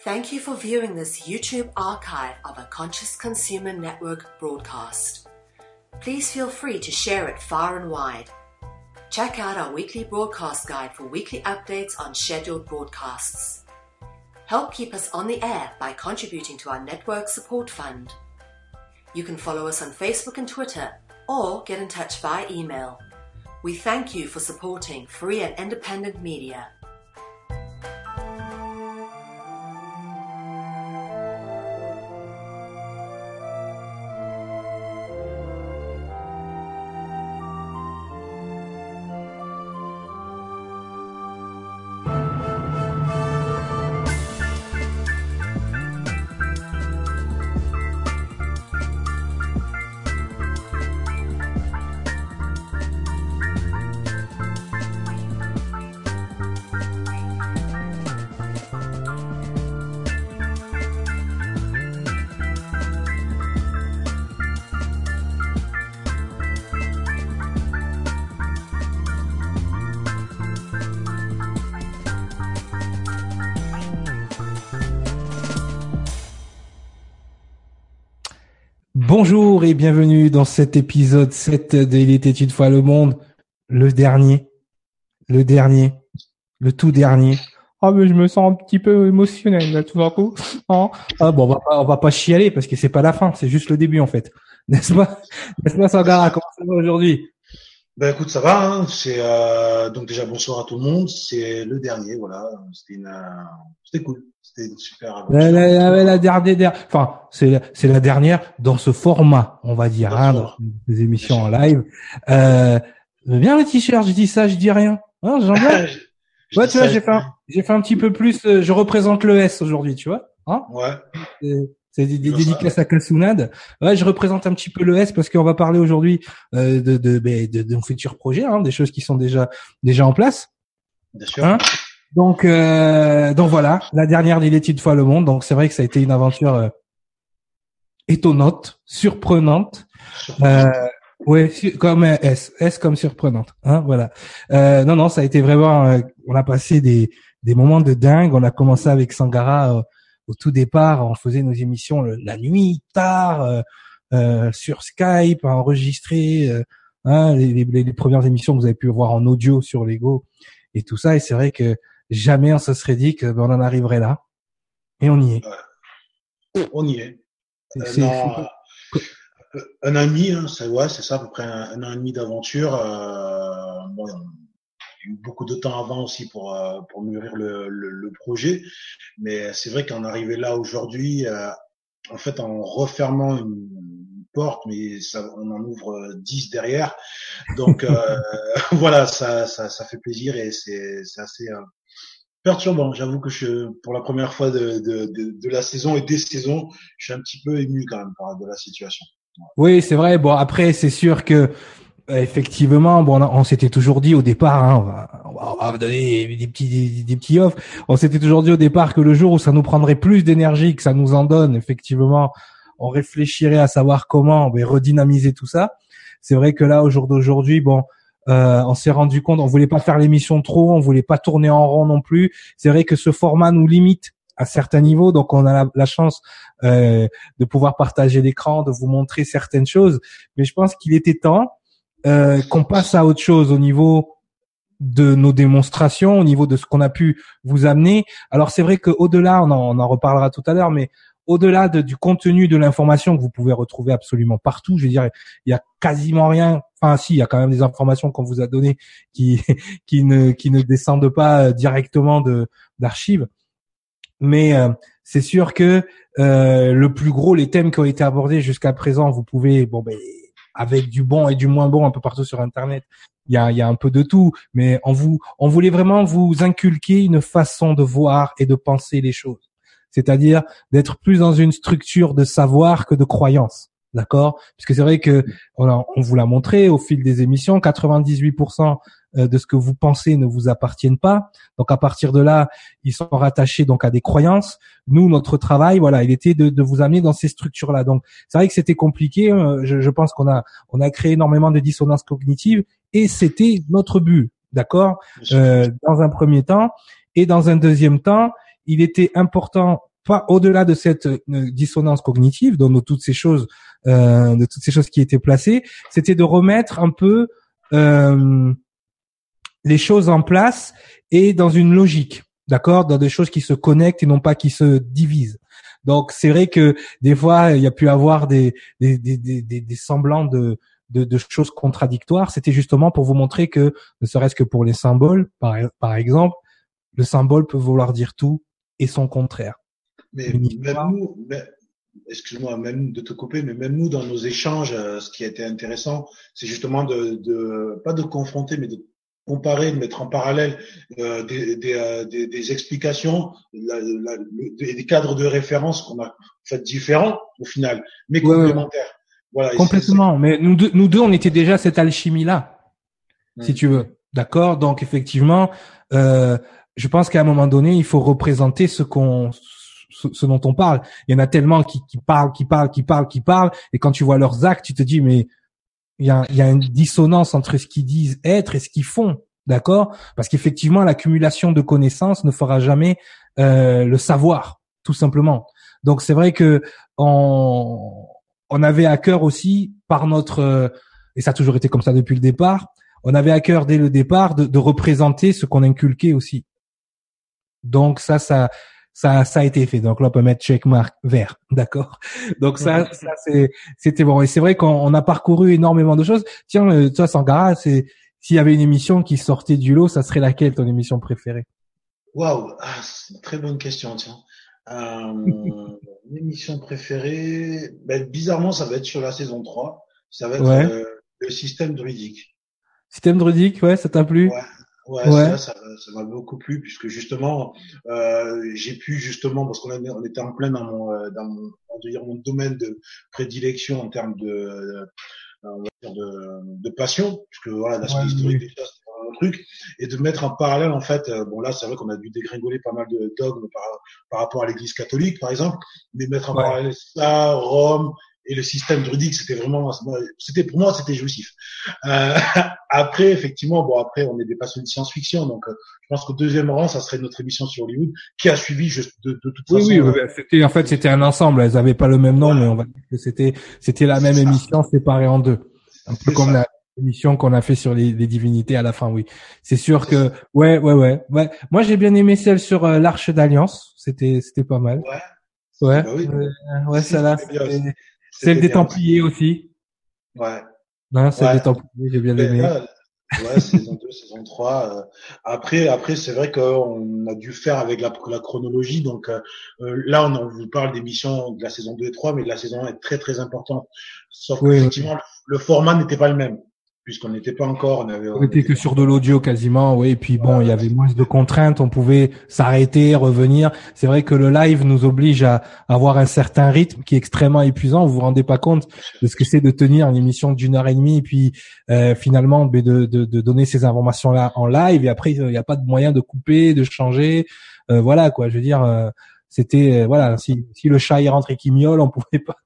Thank you for viewing this YouTube archive of a Conscious Consumer Network broadcast. Please feel free to share it far and wide. Check out our weekly broadcast guide for weekly updates on scheduled broadcasts. Help keep us on the air by contributing to our network support fund. You can follow us on Facebook and Twitter or get in touch via email. We thank you for supporting free and independent media. Bonjour et bienvenue dans cet épisode 7 de Il était une fois le monde, le dernier, le dernier, le tout dernier. Ah mais je me sens un petit peu émotionnel là tout d'un coup. Hein ah bon on va pas on va pas chialer parce que c'est pas la fin, c'est juste le début en fait. N'est-ce pas? N'est-ce pas Sangara? Comment ça va aujourd'hui? Ben écoute ça va, hein. c'est euh, donc déjà bonsoir à tout le monde, c'est le dernier voilà, c'était une euh, c'était cool. C'était une super aventure. la, la, la, la dernière, enfin c'est la, c'est la dernière dans ce format, on va dire, hein, dans des émissions en live. Euh, bien le t-shirt, je dis ça, je dis rien. Hein, j'aime bien. Je- je Ouais, tu vois, j'ai fait, un, j'ai fait un petit peu plus. euh, je représente le S aujourd'hui, tu vois. Hein Ouais. C'est- des, des dédicaces à Kassounad. Ouais, je représente un petit peu le S parce qu'on va parler aujourd'hui euh, de, de, ben, de, de nos futurs projets, hein, des choses qui sont déjà déjà en place. Bien sûr. Hein? Donc, euh, donc voilà, la dernière d'Il est une fois le monde. Donc c'est vrai que ça a été une aventure euh, étonnante, surprenante. Euh, ouais, comme euh, S, S comme surprenante. Hein, voilà. Euh, non, non, ça a été vraiment. euh, on a passé des des moments de dingue. On a commencé avec Sangara euh, au tout départ. On faisait nos émissions le- la nuit, tard, euh, euh, sur Skype, à enregistrer. euh, hein, les, les, les premières émissions que vous avez pu voir en audio sur Lego et tout ça. Et c'est vrai que jamais on se serait dit que ben, on en arriverait là. Et on y est. On y est. C'est- Un c'est- an, euh, un an et demi, hein, c'est ouais, c'est ça à peu près un, un an et demi d'aventure. Euh, bon, beaucoup de temps avant aussi pour euh, pour mûrir le, le, le projet, mais c'est vrai qu'en arriver là aujourd'hui, euh, en fait, en refermant une porte, mais ça, on en ouvre euh, dix derrière. Donc euh, voilà, ça, ça ça fait plaisir et c'est c'est assez euh, perturbant. J'avoue que je, pour la première fois de, de, de, de la saison et des saisons, je suis un petit peu ému quand même par de la situation. Oui, c'est vrai. Bon, après, c'est sûr que effectivement, bon, on, s'était toujours dit au départ, hein, on, va, on va- on va donner des petits des, des petits offs. On s'était toujours dit au départ que le jour où ça nous prendrait plus d'énergie que ça nous en donne, effectivement, on réfléchirait à savoir comment ben, redynamiser tout ça. C'est vrai que là, au jour d'aujourd'hui, bon, euh, on s'est rendu compte, on voulait pas faire l'émission trop, on voulait pas tourner en rond non plus. C'est vrai que ce format nous limite à certains niveaux, donc on a la, la chance euh, de pouvoir partager l'écran, de vous montrer certaines choses. Mais je pense qu'il était temps euh, qu'on passe à autre chose au niveau de nos démonstrations, au niveau de ce qu'on a pu vous amener. Alors c'est vrai qu'au-delà, on en, on en reparlera tout à l'heure, mais au-delà de- du contenu de l'information que vous pouvez retrouver absolument partout, je veux dire, il y a quasiment rien. Enfin, si, il y a quand même des informations qu'on vous a données qui qui ne qui ne descendent pas euh, directement de d'archives. Mais euh, c'est sûr que euh, le plus gros, les thèmes qui ont été abordés jusqu'à présent, vous pouvez, bon, ben, avec du bon et du moins bon un peu partout sur Internet, il y a, y a un peu de tout. Mais on vous, on voulait vraiment vous inculquer une façon de voir et de penser les choses. C'est-à-dire d'être plus dans une structure de savoir que de croyance. D'accord? Puisque c'est vrai que on, vous l'a montré au fil des émissions, 98% euh, de ce que vous pensez ne vous appartiennent pas. Donc à partir de là, ils sont rattachés donc à des croyances. Nous, notre travail, voilà, il était de, de vous amener dans ces structures-là. Donc c'est vrai que c'était compliqué. hein. Je, je pense qu'on a on a créé énormément de dissonances cognitives et c'était notre but, d'accord. Euh, Dans un premier temps et dans un deuxième temps, il était important pas au-delà de cette euh, dissonance cognitive, de toutes ces choses, euh, de toutes ces choses qui étaient placées, c'était de remettre un peu euh, les choses en place et dans une logique, d'accord, dans des choses qui se connectent et non pas qui se divisent. Donc c'est vrai que des fois il y a pu avoir des des, des, des, des semblants de, de, de choses contradictoires. C'était justement pour vous montrer que ne serait-ce que pour les symboles, par, par exemple, le symbole peut vouloir dire tout et son contraire. Mais même nous, excuse-moi, même de te couper, mais même nous, dans nos échanges, euh, ce qui a été intéressant, c'est justement de, de, pas de confronter, mais de comparer, de mettre en parallèle euh, des, des, euh, des, des, explications, la, la, des cadres de référence qu'on a fait différents au final, mais complémentaires. Voilà, Complètement. Mais nous deux, nous deux, on était déjà cette alchimie-là, si tu veux. D'accord? Donc effectivement, euh, je pense qu'à un moment donné, il faut représenter ce qu'on ce, dont on parle. Il y en a tellement qui, qui parlent, qui parlent, qui parlent, qui parlent, et quand tu vois leurs actes, tu te dis mais il y a, y a une dissonance entre ce qu'ils disent être et ce qu'ils font, d'accord? Parce qu'effectivement, l'accumulation de connaissances ne fera jamais euh, le savoir, tout simplement. Donc c'est vrai que on, on avait à cœur aussi par notre et ça a toujours été comme ça depuis le départ. On avait à cœur dès le départ de, de représenter ce qu'on inculquait aussi. Donc ça, ça, ça, ça a été fait. Donc là, on peut mettre checkmark vert, d'accord? Donc ça, ça c'est, c'était bon. Et c'est vrai qu'on a parcouru énormément de choses. Tiens, euh, toi, Sangara, c'est s'il y avait une émission qui sortait du lot, ça serait laquelle ton émission préférée? Waouh, ah, c'est une très bonne question. Tiens, euh, une émission préférée, ben, bizarrement, ça va être sur la saison 3. Ça va être euh, le système druidique. Système druidique, ouais, ça t'a plu? Ouais. Ouais, Ça, ça, ça m'a beaucoup plu puisque justement euh, j'ai pu justement parce qu'on on était en plein dans mon euh, dans mon, dire mon domaine de prédilection en termes de euh, dire de, de passion puisque voilà l'aspect ouais, historique oui. déjà c'est un truc et de mettre en parallèle en fait euh, bon là c'est vrai qu'on a dû dégringoler pas mal de dogmes par, par rapport à l'Église catholique par exemple mais mettre en ouais. parallèle ça Rome et le système druidique, c'était vraiment, c'était pour moi, c'était jouissif. Euh, après, effectivement, bon, après, on est des passionnés de science-fiction, donc euh, je pense qu'au deuxième rang, ça serait notre émission sur Hollywood, qui a suivi juste de, de toute oui, façon. Oui, oui, c'était en fait, c'était un ensemble. Elles avaient pas le même nom, mais on va dire que c'était, c'était la même ça. émission séparée en deux, un peu comme ça. la émission qu'on a fait sur les, les, divinités à la fin. Oui, c'est sûr que, ouais, ouais, ouais, ouais. Moi, j'ai bien aimé celle sur euh, l'Arche d'Alliance. C'était, c'était pas mal. Ouais. Ouais, bah oui. ouais, ça là. Celle des Templiers aussi. Ouais. Non, celle ouais. des Templiers, j'ai bien aimé. Là, ouais, saison 2, saison 3. Euh, après, après, c'est vrai qu'on a dû faire avec la, la chronologie. Donc euh, là, on, on, vous parle des missions de la saison 2 et 3, mais la saison 1 est très très importante. Sauf oui, qu'effectivement, oui. le format n'était pas le même puisqu'on n'était pas encore, on avait. On était que sur de l'audio quasiment, oui. Et puis bon, il y avait moins de contraintes, on pouvait s'arrêter, revenir. C'est vrai que le live nous oblige à avoir un certain rythme qui est extrêmement épuisant. Vous vous rendez pas compte de ce que c'est de tenir une émission d'une heure et demie, puis euh, finalement de, de, donner ces informations là en live. Et après, il n'y a pas de moyen de couper, de changer. Euh, voilà quoi. Je veux dire. Euh, c'était voilà si, si le chat y rentre et qu'il miaule on pouvait pas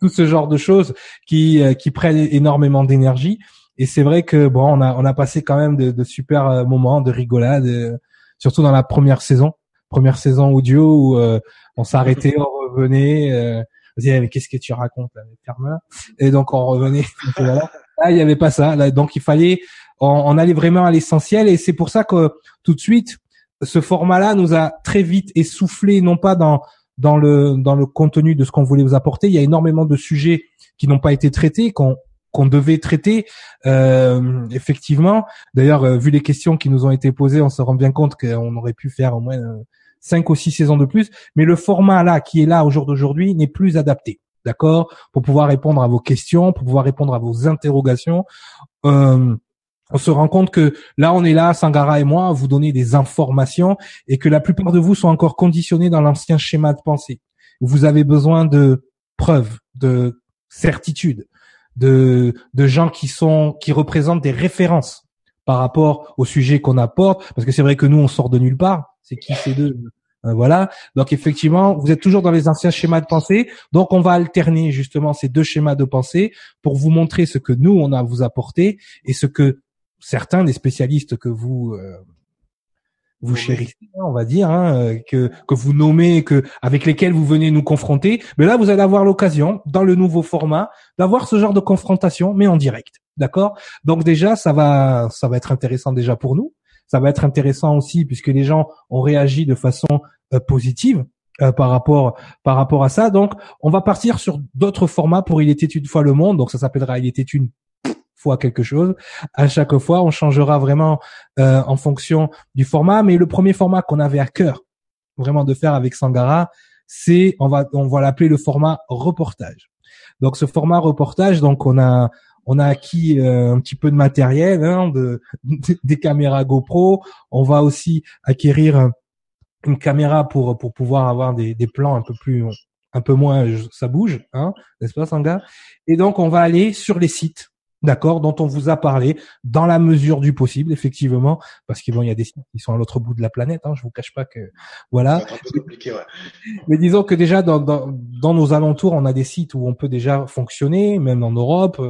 tout, ce genre de choses qui qui prennent énormément d'énergie. Et c'est vrai que bon on a on a passé quand même de, de super moments de rigolade surtout dans la première saison. Première saison audio où euh, on s'arrêtait on revenait euh, on disait mais qu'est-ce que tu racontes ferme et donc on revenait. Là il y avait pas ça. Là, donc il fallait on, on allait vraiment à l'essentiel. Et c'est pour ça que tout de suite ce format-là nous a très vite essoufflé, non pas dans dans le dans le contenu de ce qu'on voulait vous apporter. Il y a énormément de sujets qui n'ont pas été traités, qu'on qu'on devait traiter euh, effectivement. D'ailleurs, euh, vu les questions qui nous ont été posées, on se rend bien compte qu'on aurait pu faire au moins euh, cinq ou six saisons de plus. Mais le format là qui est là au jour d'aujourd'hui n'est plus adapté, d'accord, pour pouvoir répondre à vos questions, pour pouvoir répondre à vos interrogations. Euh, on se rend compte que là, on est là, Sangara et moi, à vous donner des informations et que la plupart de vous sont encore conditionnés dans l'ancien schéma de pensée. Vous avez besoin de preuves, de certitudes, de, de gens qui sont, qui représentent des références par rapport au sujet qu'on apporte. Parce que c'est vrai que nous, on sort de nulle part. C'est qui ces deux? Euh, voilà. Donc effectivement, vous êtes toujours dans les anciens schémas de pensée. Donc on va alterner justement ces deux schémas de pensée pour vous montrer ce que nous on a à vous apporter et ce que certains des spécialistes que vous euh, vous chérissez, on va dire, hein, euh, que que vous nommez, que avec lesquels vous venez nous confronter. Mais là, vous allez avoir l'occasion, dans le nouveau format, d'avoir ce genre de confrontation, mais en direct. D'accord? Donc déjà, ça va, ça va être intéressant déjà pour nous. Ça va être intéressant aussi puisque les gens ont réagi de façon euh, positive euh, par rapport par rapport à ça. Donc, on va partir sur d'autres formats pour Il était une fois le monde. Donc, ça s'appellera Il était une fois quelque chose. À chaque fois, on changera vraiment euh, en fonction du format. Mais le premier format qu'on avait à cœur vraiment de faire avec Sangara, c'est on va on va l'appeler le format reportage. Donc, ce format reportage, donc on a on a acquis euh, un petit peu de matériel, hein, de, des caméras GoPro. On va aussi acquérir une caméra pour pour pouvoir avoir des, plans un peu plus un peu moins ça bouge, hein, n'est-ce pas, Sanga Et donc on va aller sur les sites d'accord, dont on vous a parlé, dans la mesure du possible, effectivement, parce qu'il bon, y a des sites qui sont à l'autre bout de la planète, hein, je vous cache pas que, voilà. Mais disons que déjà dans, dans, dans, nos alentours, on a des sites où on peut déjà fonctionner, même en Europe,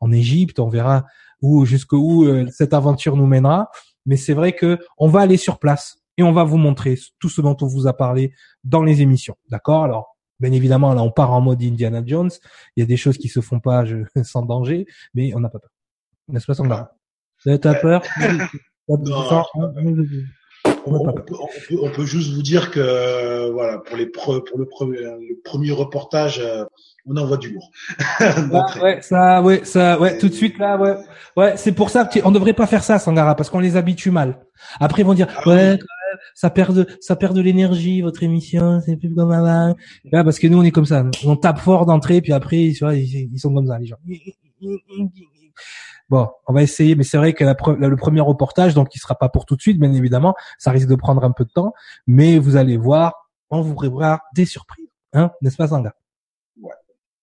en Égypte, on verra où jusqu'où euh, cette aventure nous mènera. Mais c'est vrai que on va aller sur place et on va vous montrer tout ce dont on vous a parlé dans les émissions. D'accord? Alors, bien évidemment, là, on part en mode Indiana Jones. Il y a des choses qui se font pas je, sans danger, mais on n'a pas peur. N'est-ce pas, Sandra? T'as peur? On, peut, juste vous dire que voilà pour les pour le premier le premier reportage euh, on envoie du lourd. ah, ouais, ça ouais ça ouais tout de suite là ouais ouais c'est pour ça qu'on devrait pas faire ça Sangara parce qu'on les habitue mal. Après ils vont dire ah ouais ça perd de ça perd de l'énergie votre émission c'est plus comme avant. Là, parce que nous on est comme ça on tape fort d'entrée puis après tu vois ils, ils sont comme ça les gens. Bon, on va essayer, mais c'est vrai que le premier reportage, donc il sera pas pour tout de suite, bien évidemment, ça risque de prendre un peu de temps, mais vous allez voir, on vous prévoit des surprises, hein, n'est-ce pas, Sanga Ouais,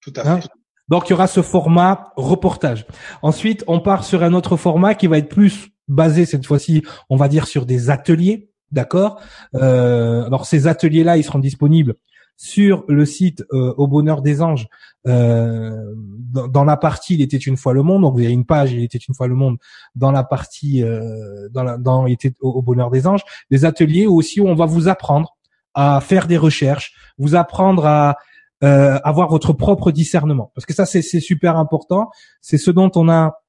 tout à hein? fait. donc il y aura ce format reportage. Ensuite, on part sur un autre format qui va être plus basé cette fois-ci, on va dire sur des ateliers, d'accord? Euh, alors ces ateliers-là, ils seront disponibles sur le site euh, au bonheur des anges. Euh, dans, la partie il était une fois le monde donc vous avez une page il était une fois le monde dans la partie euh, dans, la, dans il était au, bonheur des anges. Des ateliers aussi où on va vous apprendre à faire des recherches vous apprendre à avoir votre propre discernement. Parce que ça c'est super important. C'est ce dont on a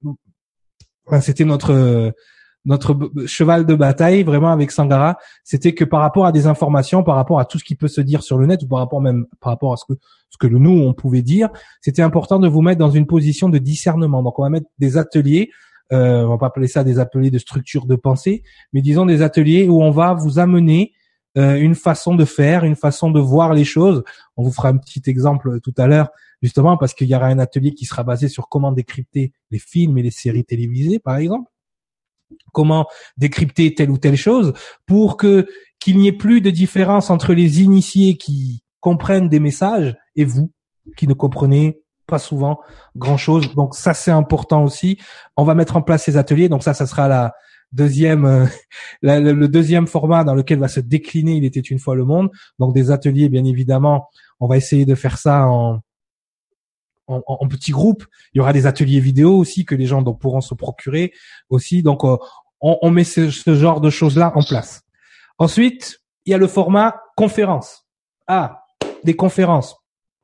c'était notre notre cheval de bataille vraiment avec Sangara, c'était que par rapport à des informations, par rapport à tout ce qui peut se dire sur le net ou par rapport même par rapport à ce que ce que nous on pouvait dire, c'était important de vous mettre dans une position de discernement. Donc on va mettre des ateliers, euh, on va pas appeler ça des ateliers de structure de pensée, mais disons des ateliers où on va vous amener euh, une façon de faire, une façon de voir les choses. On vous fera un petit exemple tout à l'heure, justement parce qu'il y aura un atelier qui sera basé sur comment décrypter les films et les séries télévisées, par exemple comment décrypter telle ou telle chose pour que qu'il n'y ait plus de différence entre les initiés qui comprennent des messages et vous qui ne comprenez pas souvent grand chose. Donc ça c'est important aussi. On va mettre en place ces ateliers. Donc ça, ça sera la deuxième, euh, le deuxième format dans lequel va se décliner. Il était une fois le monde. Donc des ateliers, bien évidemment. On va essayer de faire ça en en, en, petits groupes. Il y aura des ateliers vidéo aussi que les gens donc, pourront se procurer aussi. Donc, euh, on, on, met ce, genre de choses-là en place. Ensuite, il y a le format conférence. Ah, des conférences.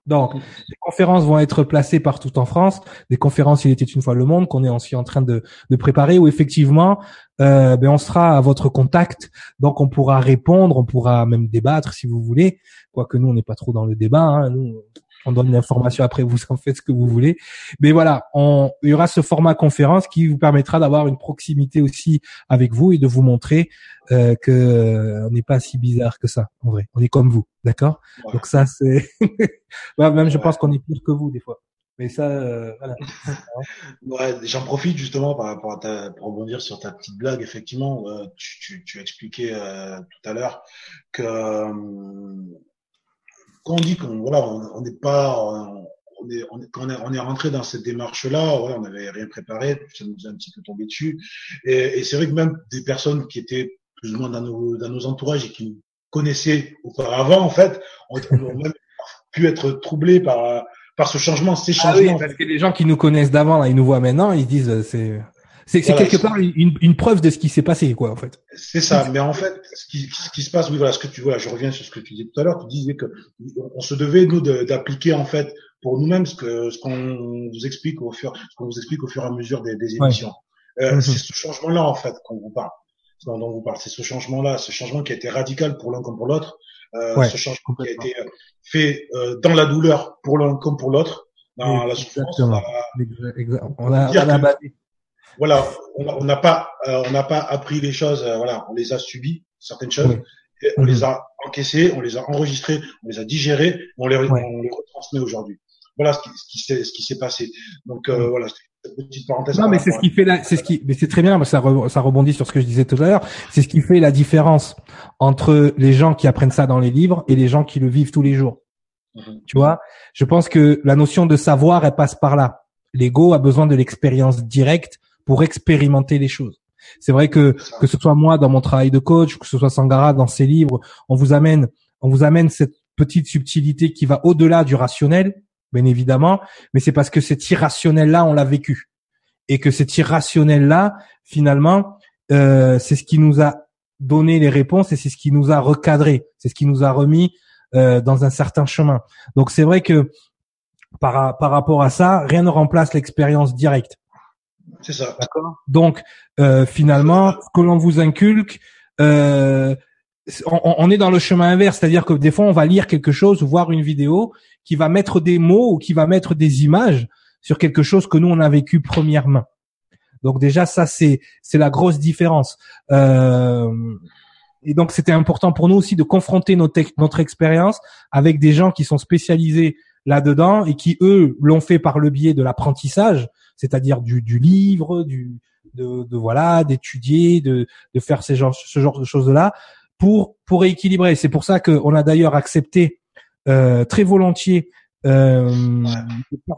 Donc, les conférences vont être placées partout en France. Des conférences, il était une fois le monde, qu'on est aussi en train de, de préparer, où effectivement, euh, ben on sera à votre contact. Donc, on pourra répondre, on pourra même débattre si vous voulez. Quoique nous, on n'est pas trop dans le débat. Hein. Nous, on donne l'information après, vous en faites ce que vous voulez. Mais voilà, on, il y aura ce format conférence qui vous permettra d'avoir une proximité aussi avec vous et de vous montrer euh, que euh, on n'est pas si bizarre que ça, en vrai. On est comme vous, d'accord? Donc ça, c'est même je pense qu'on est pire que vous des fois. Mais ça, euh, voilà. ouais, j'en profite justement par rapport à ta, pour rebondir sur ta petite blague. Effectivement, euh, tu, tu, tu expliquais euh, tout à l'heure que quand on dit qu'on voilà, on n'est pas, on est, on est, quand on est, on est rentré dans cette démarche-là, ouais, on n'avait rien préparé, ça nous a un petit peu tombé dessus. Et, et c'est vrai que même des personnes qui étaient plus ou moins dans nos, dans nos entourages et qui nous connaissaient auparavant, en fait, ont, même pu être troublés par par ce changement, ces changements. Ah oui, parce que les gens qui nous connaissent d'avant, là, ils nous voient maintenant, ils disent c'est C'est quelque part une, une, preuve de ce qui s'est passé, quoi, en fait. C'est ça. Mais en fait, ce qui, ce qui se passe, oui, voilà, ce que tu vois, je reviens sur ce que tu disais tout à l'heure. Tu disais que on se devait nous d'appliquer en fait pour nous-mêmes ce que ce qu'on vous explique au fur, ce qu'on vous explique au fur et à mesure des, des émissions. Euh, mhm. C'est ce changement-là en fait qu'on vous parle, dont vous parle. C'est ce changement-là, ce changement qui a été radical pour l'un comme pour l'autre. Euh, ce changement qui a été fait euh, dans la douleur pour l'un comme pour l'autre, dans la souffrance. Exactement. On a, on a, voilà, on n'a pas, euh, on n'a pas appris les choses. Euh, voilà, on les a subies certaines choses. on les a encaissées, on les a enregistrées, on les a digérées, on les, on les retransmet aujourd'hui. Voilà ce qui, ce qui s'est passé. Donc euh, voilà, petite parenthèse. Non, mais c'est ce qui fait la, c'est ce qui, mais c'est très bien, ça, ça rebondit sur ce que je disais tout à l'heure. C'est ce qui fait la différence entre les gens qui apprennent ça dans les livres et les gens qui le vivent tous les jours. Mhm. Tu vois, je pense que la notion de savoir, elle passe par là. L'ego a besoin de l'expérience directe pour expérimenter les choses. C'est vrai que que ce soit moi dans mon travail de coach, que ce soit Sangara dans ses livres, on vous amène on vous amène cette petite subtilité qui va au-delà du rationnel, bien évidemment, mais c'est parce que cet irrationnel là on l'a vécu et que cet irrationnel là finalement euh, c'est ce qui nous a donné les réponses et c'est ce qui nous a recadré, c'est ce qui nous a remis euh, dans un certain chemin. Donc c'est vrai que par, par rapport à ça, rien ne remplace l'expérience directe. C'est ça. D'accord. Donc euh, finalement, ce que l'on vous inculque, euh, on, on, est dans le chemin inverse, c'est-à-dire que des fois on va lire quelque chose ou voir une vidéo qui va mettre des mots ou qui va mettre des images sur quelque chose que nous on a vécu premièrement. Donc déjà ça c'est c'est la grosse différence. Euh, et donc c'était important pour nous aussi de confronter notre notre expérience avec des gens qui sont spécialisés là-dedans et qui eux l'ont fait par le biais de l'apprentissage c'est-à-dire du, du, livre, du, de, de voilà, d'étudier, de, de faire ces genres, ce genre de choses-là pour pour rééquilibrer. C'est pour ça qu'on a d'ailleurs accepté euh, très volontiers euh,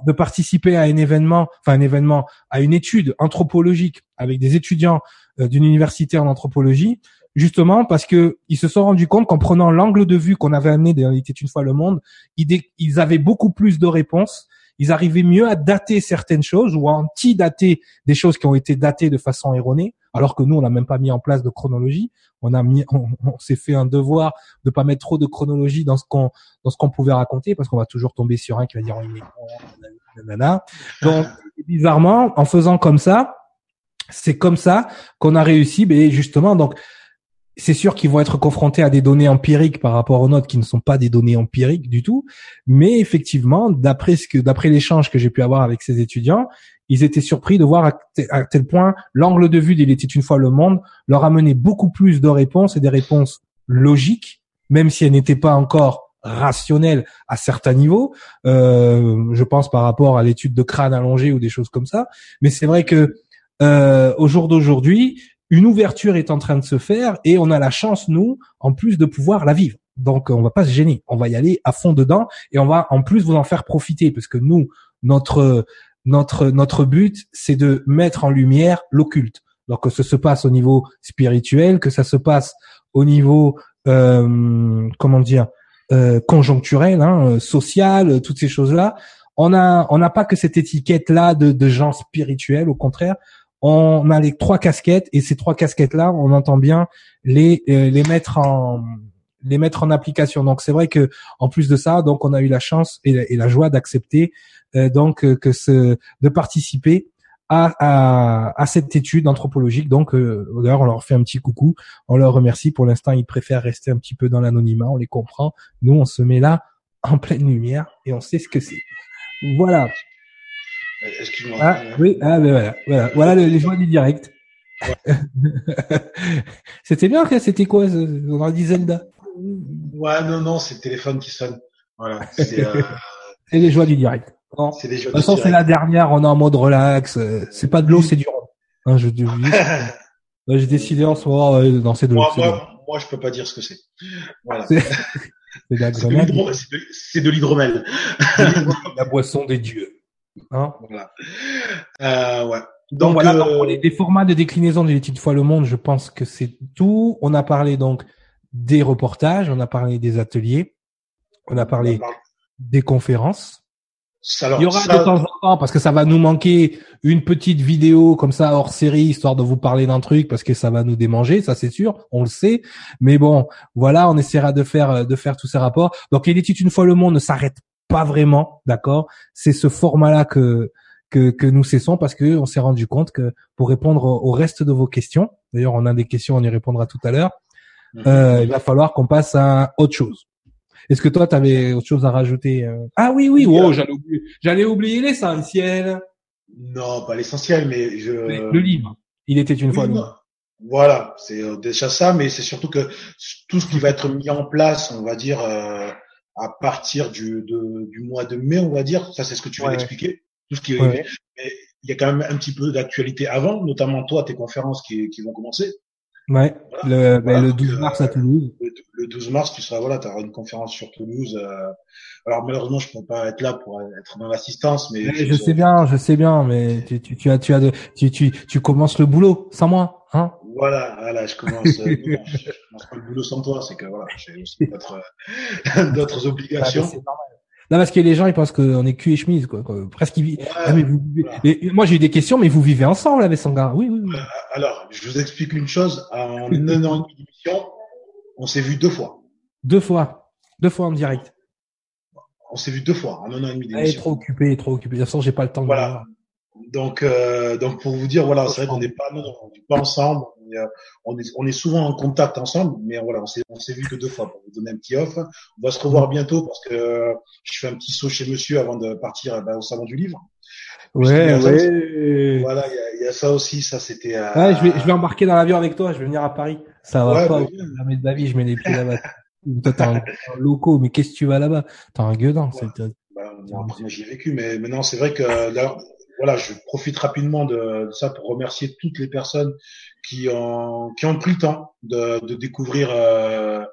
de participer à un événement, enfin un événement, à une étude anthropologique avec des étudiants euh, d'une université en anthropologie, justement parce que ils se sont rendus compte qu'en prenant l'angle de vue qu'on avait amené dans Il était une fois le monde, ils, ils avaient beaucoup plus de réponses ils arrivaient mieux à dater certaines choses ou à anti-dater des choses qui ont été datées de façon erronée, alors que nous, on n'a même pas mis en place de chronologie. On a mis, on, s'est fait un devoir de pas mettre trop de chronologie dans ce qu'on, dans ce qu'on pouvait raconter, parce qu'on va toujours tomber sur un qui va dire, nanana. Donc, bizarrement, en faisant comme ça, c'est comme ça qu'on a réussi, mais justement, donc, c'est sûr qu'ils vont être confrontés à des données empiriques par rapport aux notes qui ne sont pas des données empiriques du tout, mais effectivement, d'après ce que, d'après l'échange que j'ai pu avoir avec ces étudiants, ils étaient surpris de voir à, tel point l'angle de vue d'Il était une fois le monde leur amenait beaucoup plus de réponses et des réponses logiques, même si elles n'étaient pas encore rationnelles à certains niveaux. Euh, je pense par rapport à l'étude de crâne allongé ou des choses comme ça. Mais c'est vrai que euh, au jour d'aujourd'hui, une ouverture est en train de se faire et on a la chance, nous, en plus de pouvoir la vivre. Donc, on va pas se gêner. On va y aller à fond dedans et on va en plus vous en faire profiter parce que nous, notre notre notre but, c'est de mettre en lumière l'occulte. Donc, que ce se passe au niveau spirituel, que ça se passe au niveau euh, comment dire euh, conjoncturel, hein, social, toutes ces choses-là. On a on n'a pas que cette étiquette là de, de gens spirituels. Au contraire, on a les trois casquettes et ces trois casquettes là, on entend bien les euh, les mettre en les mettre en application. Donc c'est vrai que en plus de ça, donc on a eu la chance et, la, joie d'accepter euh, donc euh, que ce de participer à, à, à cette étude anthropologique. Donc d'ailleurs on leur fait un petit coucou, on leur remercie. Pour l'instant ils préfèrent rester un petit peu dans l'anonymat, on les comprend. Nous on se met là en pleine lumière et on sait ce que c'est. Voilà. Excuse-moi. Ah, oui, ah, ben voilà, voilà, voilà les joies du direct. c'était bien, c'était quoi On a dit Zelda? Ouais, non, non, c'est le téléphone qui sonne. Voilà. C'est euh... les joies du direct. C'est des joies de toute façon, c'est la dernière, on est en mode relax. C'est pas de l'eau, c'est du rhum. Hein, je, J'ai décidé en ce moment de danser de l'eau. Moi, moi, moi, je peux pas dire ce que c'est. Voilà. C'est de l'hydromel. la boisson des dieux. Hein voilà. Euh, ouais. Donc, voilà, euh, pour les, formats de déclinaison de l'étude fois le monde, je pense que c'est tout. On a parlé donc des reportages, on a parlé des ateliers, on a parlé des conférences. il y aura de temps en temps parce que ça va nous manquer une petite vidéo comme ça hors série histoire de vous parler d'un truc parce que ça va nous démanger, ça c'est sûr, on le sait. Mais bon, voilà, on essaiera de faire de faire tous ces rapports. Donc était une fois le monde ne s'arrête pas vraiment, d'accord? C'est ce format-là que que, que nous cessons parce que on s'est rendu compte que pour répondre au reste de vos questions, d'ailleurs on a des questions, on y répondra tout à l'heure, mhm. euh, il va falloir qu'on passe à autre chose. Est-ce que toi, tu avais autre chose à rajouter euh? Ah oui, oui, oh, j'allais oublier, j'allais oublier l'essentiel. Non, pas l'essentiel, mais je. le livre. Il était une fois. Voilà, c'est euh, déjà ça, mais c'est surtout que tout ce qui va être mis en place, on va dire, euh, à partir du, du mois de mai, on va dire, ça c'est ce que tu viens d'expliquer. Tout ce qui est, mais il y a quand même un petit peu d'actualité avant, notamment toi, tes conférences qui, qui vont commencer. Ouais, le, ben, le 12 mars à Toulouse. Le, 12 mars, tu seras voilà, tu auras une conférence sur Toulouse. Euh, alors malheureusement, je peux pas être là pour être dans l'assistance, mais je, sais bien, je sais bien, mais tu, tu, tu as tu as de, tu, tu tu commences le boulot sans moi, hein Voilà, voilà, je commence, euh, je, commence pas le boulot sans toi, c'est que voilà, j'ai aussi d'autres d'autres obligations. Non, parce que les gens, ils pensent qu'on est cul et chemise, quoi. Presque, ils vivent. Ah, moi, j'ai eu des questions, mais vous vivez ensemble avec Sangara Oui, oui, oui. Euh, alors, je vous explique une chose. En un an et demi d'émission, on s'est vu deux fois. Deux fois. Deux fois en direct. On s'est vu deux fois en un an et demi d'émission. Elle est trop occupé, trop occupé. De toute façon, j'ai pas le temps. Voilà. Donc, euh, donc pour vous dire, voilà, c'est vrai qu'on n'est pas, non, on n'est pas ensemble. Euh, on est, on est souvent en contact ensemble, mais voilà, on s'est, on s'est vu que deux fois pour vous donner un petit off. On va se revoir bientôt parce que je fais un petit saut chez Monsieur avant de partir eh ben, au salon du livre. Ouais, ouais. voilà, il y a, y a, ça aussi. Ça, c'était. À... Ouais, je vais, je vais embarquer dans l'avion avec toi. Je vais venir à Paris. Ça va pas. Bah, jamais de ma vie, je mets les pieds là-bas. toi, t'as un, loco, mais qu'est-ce que tu vas là-bas? T'as un gueudin. Ouais. Bah, moi, j'ai vécu, mais maintenant, c'est vrai que là, voilà, je profite rapidement de, ça pour remercier toutes les personnes qui ont qui ont pris le temps de, de découvrir euh,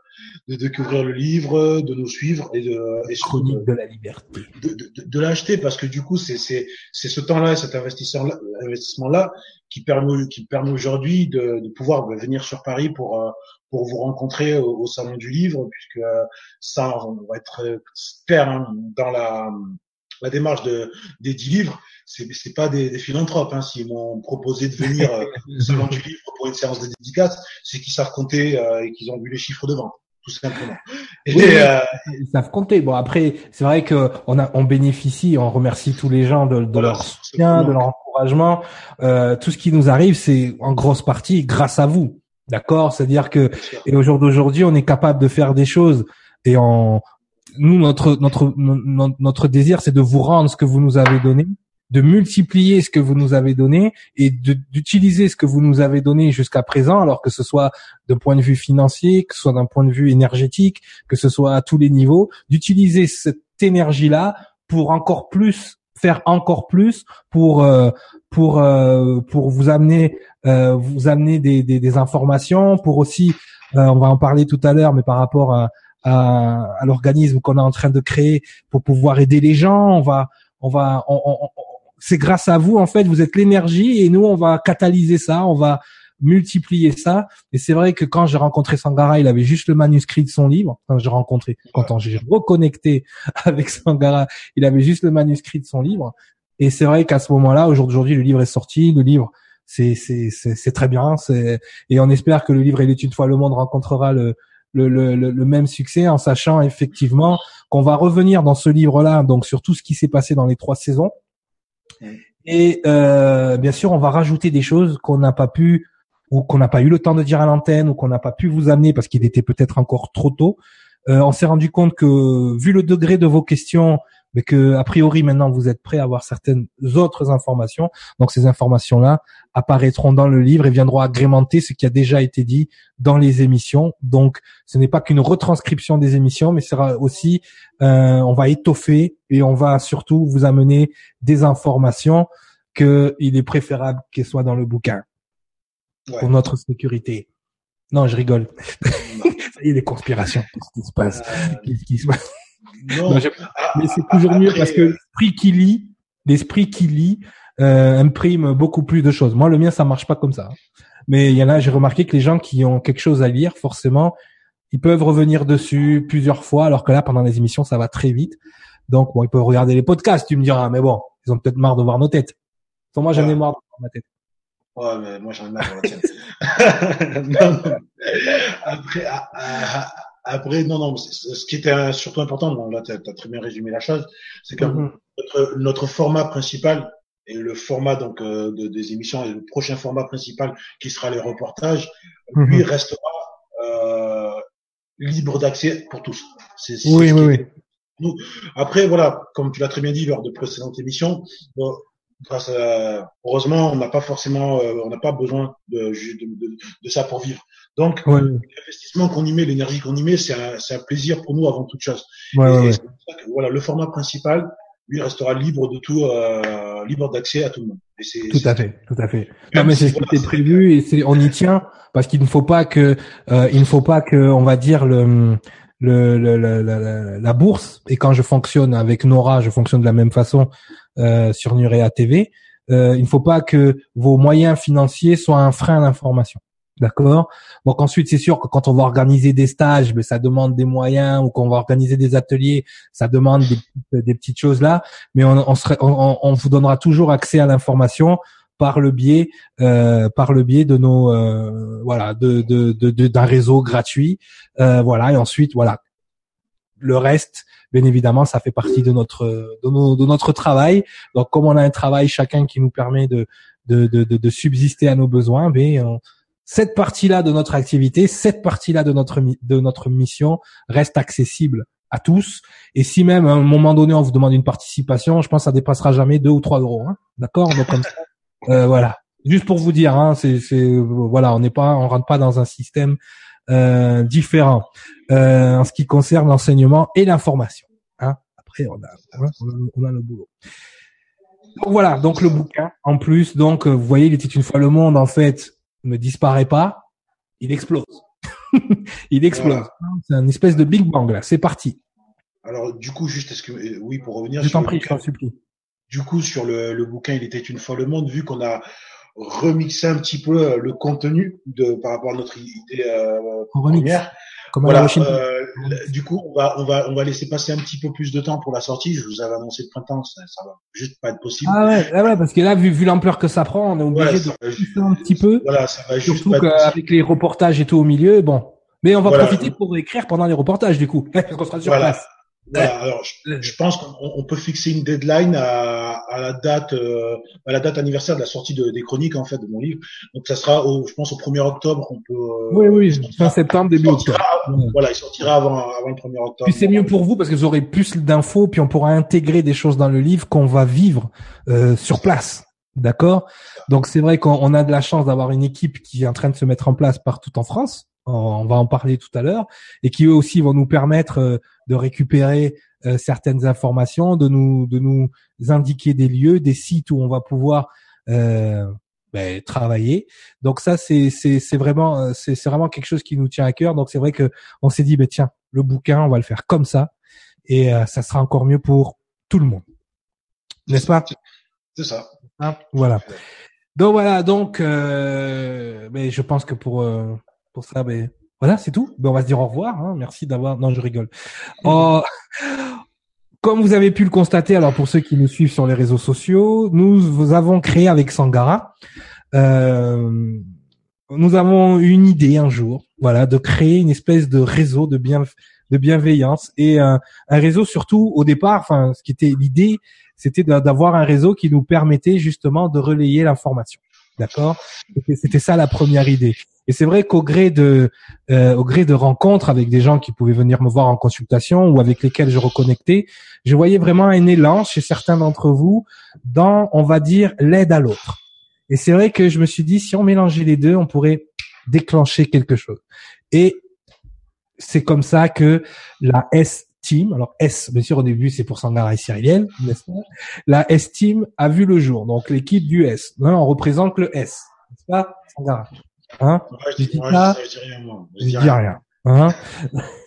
de découvrir le livre, de nous suivre et de et chronique de, la liberté, de, de, de l'acheter parce que du coup c'est c'est c'est ce temps-là, cet investissement là, investissement là qui permet qui permet aujourd'hui de, de pouvoir venir sur Paris pour euh, pour vous rencontrer au, salon du livre puisque euh, ça on va être père hein, dans la la démarche de, des dix livres, c'est c'est pas des, des philanthropes. Hein. S'ils m'ont proposé de venir euh, selon du livre pour une séance de dédicace, c'est qu'ils savent compter euh, et qu'ils ont vu les chiffres de vente, tout simplement. Et, euh, ils savent compter. Bon après, c'est vrai que on a on bénéficie, on remercie tous les gens de, de leur soutien, de leur encouragement. Euh, tout ce qui nous arrive, c'est en grosse partie grâce à vous. D'accord, c'est-à-dire que et au jour d'aujourd'hui, on est capable de faire des choses et en nous, notre, notre, notre désir, c'est de vous rendre ce que vous nous avez donné, de multiplier ce que vous nous avez donné et d'utiliser ce que vous nous avez donné jusqu'à présent, alors que ce soit d'un point de vue financier, que ce soit d'un point de vue énergétique, que ce soit à tous les niveaux, d'utiliser cette énergie-là pour encore plus faire encore plus pour euh, pour euh, pour vous amener euh, vous amener des, informations pour aussi on va en parler tout à l'heure mais par rapport à, l'organisme qu'on est en train de créer pour pouvoir aider les gens. On va, on va, c'est grâce à vous en fait. Vous êtes l'énergie et nous on va catalyser ça. On va multiplier ça. Et c'est vrai que quand j'ai rencontré Sangara, il avait juste le manuscrit de son livre. Quand j'ai rencontré, quand j'ai reconnecté avec Sangara, il avait juste le manuscrit de son livre. Et c'est vrai qu'à ce moment-là, aujourd'hui, le livre est sorti. Le livre, c'est c'est c'est très bien. Et on espère que le livre et l'étude fois le monde rencontrera le le, le, le, même succès en sachant effectivement qu'on va revenir dans ce livre-là donc sur tout ce qui s'est passé dans les trois saisons. Et euh, bien sûr, on va rajouter des choses qu'on n'a pas pu ou qu'on n'a pas eu le temps de dire à l'antenne ou qu'on n'a pas pu vous amener parce qu'il était peut-être encore trop tôt. Euh, on s'est rendu compte que vu le degré de vos questions mais que a priori maintenant vous êtes prêt à avoir certaines autres informations. Donc ces informations-là apparaîtront dans le livre et viendront agrémenter ce qui a déjà été dit dans les émissions. Donc ce n'est pas qu'une retranscription des émissions, mais sera aussi euh, on va étoffer et on va surtout vous amener des informations qu'il est préférable qu'elles soient dans le bouquin pour notre sécurité. Non, je rigole. Il y a des conspirations. Qu'est-ce qui se passe? Euh, Qu'est-ce qui se passe? Non, mais c'est toujours mieux parce que l'esprit qui lit, l'esprit qui lit euh, imprime beaucoup plus de choses. Moi, le mien, ça marche pas comme ça. Mais il y en a, j'ai remarqué que les gens qui ont quelque chose à lire, forcément, ils peuvent revenir dessus plusieurs fois, alors que là, pendant les émissions, ça va très vite. Donc bon, ils peuvent regarder les podcasts, tu me diras, mais bon, ils ont peut-être marre de voir nos têtes. Sans moi, j'en ai marre de voir ma tête. Ouais, mais moi j'en ai marre de voir la tienne. Après, après, non, non, ce qui était surtout important, bon, là, tu as, très bien résumé la chose, c'est que mm-hmm. notre, notre, format principal et le format donc euh, de, des émissions et le prochain format principal qui sera les reportages, lui mm-hmm. restera euh, libre d'accès pour tous. Oui, oui, oui. Nous. Après, voilà, comme tu l'as très bien dit lors de précédentes émissions, bon, grâce à, heureusement, on n'a pas forcément, euh, on n'a pas besoin de, de, de, ça pour vivre. Donc, l'investissement qu'on y met, l'énergie qu'on y met, c'est un, un, plaisir pour nous avant toute chose. Ouais, voilà, le format principal, lui, restera libre de tout, euh, libre d'accès à tout le monde. Et tout à fait, tout à fait. Non, mais c'est ce qui était prévu et c'est, on y tient parce qu'il ne faut pas que, euh, il ne faut pas que, on va dire le, le, le, la, la, bourse et quand je fonctionne avec Nora, je fonctionne de la même façon euh, sur Nurea TV. Euh, il ne faut pas que vos moyens financiers soient un frein à l'information. D'accord? Donc ensuite, c'est sûr que quand on va organiser des stages, mais ben, ça demande des moyens, ou qu'on va organiser des ateliers, ça demande des, petites choses là. Mais on, on, on, on vous donnera toujours accès à l'information par le biais, euh, par le biais de nos, euh, voilà, de, de, de, d'un réseau gratuit. Euh, voilà. Et ensuite, voilà, le reste, bien évidemment, ça fait partie de notre, de, de notre travail. Donc, comme on a un travail chacun qui nous permet de, de, de, de, subsister à nos besoins, ben, cette partie-là de notre activité, cette partie-là de notre de notre mission reste accessible à tous. Et si même à un moment donné on vous demande une participation, je pense que ça dépassera jamais 2 ou 3 euros. Hein D'accord? Donc comme euh, voilà. Juste pour vous dire, hein, c'est voilà, on n'est pas, on rentre pas dans un système euh, différent euh, en ce qui concerne l'enseignement et l'information. Hein Après, on a, hein, on a, le boulot. Donc voilà, donc le bouquin en plus, donc vous voyez, il était une fois le monde en fait ne disparaît pas, il explose. il explose. C'est un espèce de Big Bang là. C'est parti. Alors du coup, juste est-ce que euh, oui pour revenir. Je t'en prie, je t'en supplie. Du coup, sur le, le, bouquin, il était une fois le monde, vu qu'on a remixé un petit peu euh, le contenu de par rapport à notre idée euh, première voilà, euh, du coup, on va, on va, on va laisser passer un petit peu plus de temps pour la sortie. Je vous avais annoncé le printemps, ça, ça va juste pas être possible. Ah ouais, ah ouais parce que là, vu, vu l'ampleur que ça prend, on est obligé de pousser un petit peu. Voilà, ça va juste Surtout qu'avec les reportages et tout au milieu, bon. Mais on va profiter pour écrire pendant les reportages, du coup. on sera sur place. Voilà, alors je, pense qu'on peut fixer une deadline à, à la date euh, à la date anniversaire de la sortie de, des chroniques en fait de mon livre. Donc ça sera au, je pense au 1er octobre qu'on peut euh, Oui oui, fin septembre début octobre. Voilà, il sortira avant avant le 1er octobre. Puis c'est mieux pour vous parce que vous aurez plus d'infos puis on pourra intégrer des choses dans le livre qu'on va vivre euh, sur place. D'accord? Donc c'est vrai qu'on a de la chance d'avoir une équipe qui est en train de se mettre en place partout en France on va en parler tout à l'heure, et qui eux aussi vont nous permettre euh, de récupérer euh, certaines informations, de nous de nous indiquer des lieux, des sites où on va pouvoir euh, ben, travailler. Donc ça c'est vraiment c'est c'est vraiment quelque chose qui nous tient à cœur. Donc c'est vrai que on s'est dit ben tiens le bouquin on va le faire comme ça et ça sera encore mieux pour tout le monde, n'est-ce pas? C'est ça. Hein? Voilà. Donc voilà donc mais ben, je pense que pour pour ça, ben voilà, c'est tout. Ben, on va se dire au revoir. Hein. Merci d'avoir. Non, je rigole. Oh, comme vous avez pu le constater, alors pour ceux qui nous suivent sur les réseaux sociaux, nous vous avons créé avec Sangara. Euh, nous avons eu une idée un jour, voilà, de créer une espèce de réseau de bien de bienveillance et un, un réseau surtout au départ. Enfin, ce qui était l'idée, c'était d'avoir un réseau qui nous permettait justement de relayer l'information. D'accord? C'était ça la première idée. Et c'est vrai qu'au gré de euh, au gré de rencontres avec des gens qui pouvaient venir me voir en consultation ou avec lesquels je reconnectais, je voyais vraiment un élan chez certains d'entre vous dans, on va dire, l'aide à l'autre. Et c'est vrai que je me suis dit, si on mélangeait les deux, on pourrait déclencher quelque chose. Et c'est comme ça que la S Team, alors S, bien sûr au début c'est pour Sangara et Cyriliel, n'est-ce pas? La S Team a vu le jour, donc l'équipe du S. On représente le S, n'est-ce pas Sangara Hein je, dis pas, je, dis rien, moi. Je, dis rien. Hein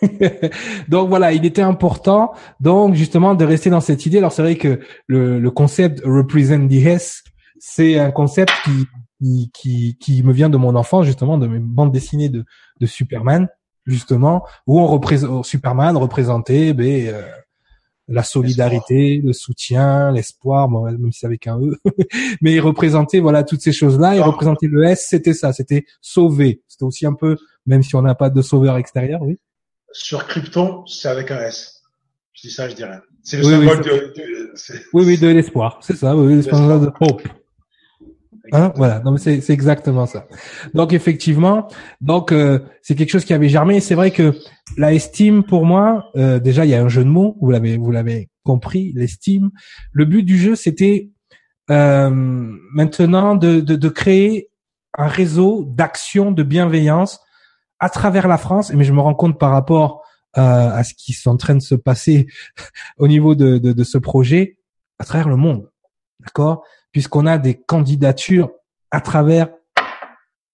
donc voilà, il était important donc justement de rester dans cette idée. Alors c'est vrai que le, le concept represent the S, c'est un concept qui, qui, qui me vient de mon enfant justement de mes bandes dessinées de, de Superman justement où on représente Superman représentait ben, euh, la solidarité, le soutien, l'espoir, bon, même si c'est avec un E, mais il représentait voilà toutes ces choses-là. Il représentait le S, c'était ça, c'était sauver. C'était aussi un peu, même si on n'a pas de sauveur extérieur, oui. Sur Krypton, c'est avec un S. Je dis ça, je dirais. C'est le symbole de, de, Oui, oui, de l'espoir. C'est ça, oui, l'espoir de hope. Hein, voilà, non, c'est, c'est exactement ça. Donc effectivement, donc euh, c'est quelque chose qui avait germé. C'est vrai que la estime, pour moi, euh, déjà il y a un jeu de mots. Vous l'avez, vous l'avez compris, l'estime. Le but du jeu, c'était euh, maintenant de, de, de créer un réseau d'action de bienveillance à travers la France. Mais je me rends compte par rapport à ce qui est en train de se passer au niveau de, de, de ce projet à travers le monde. D'accord? Puisqu'on a des candidatures à travers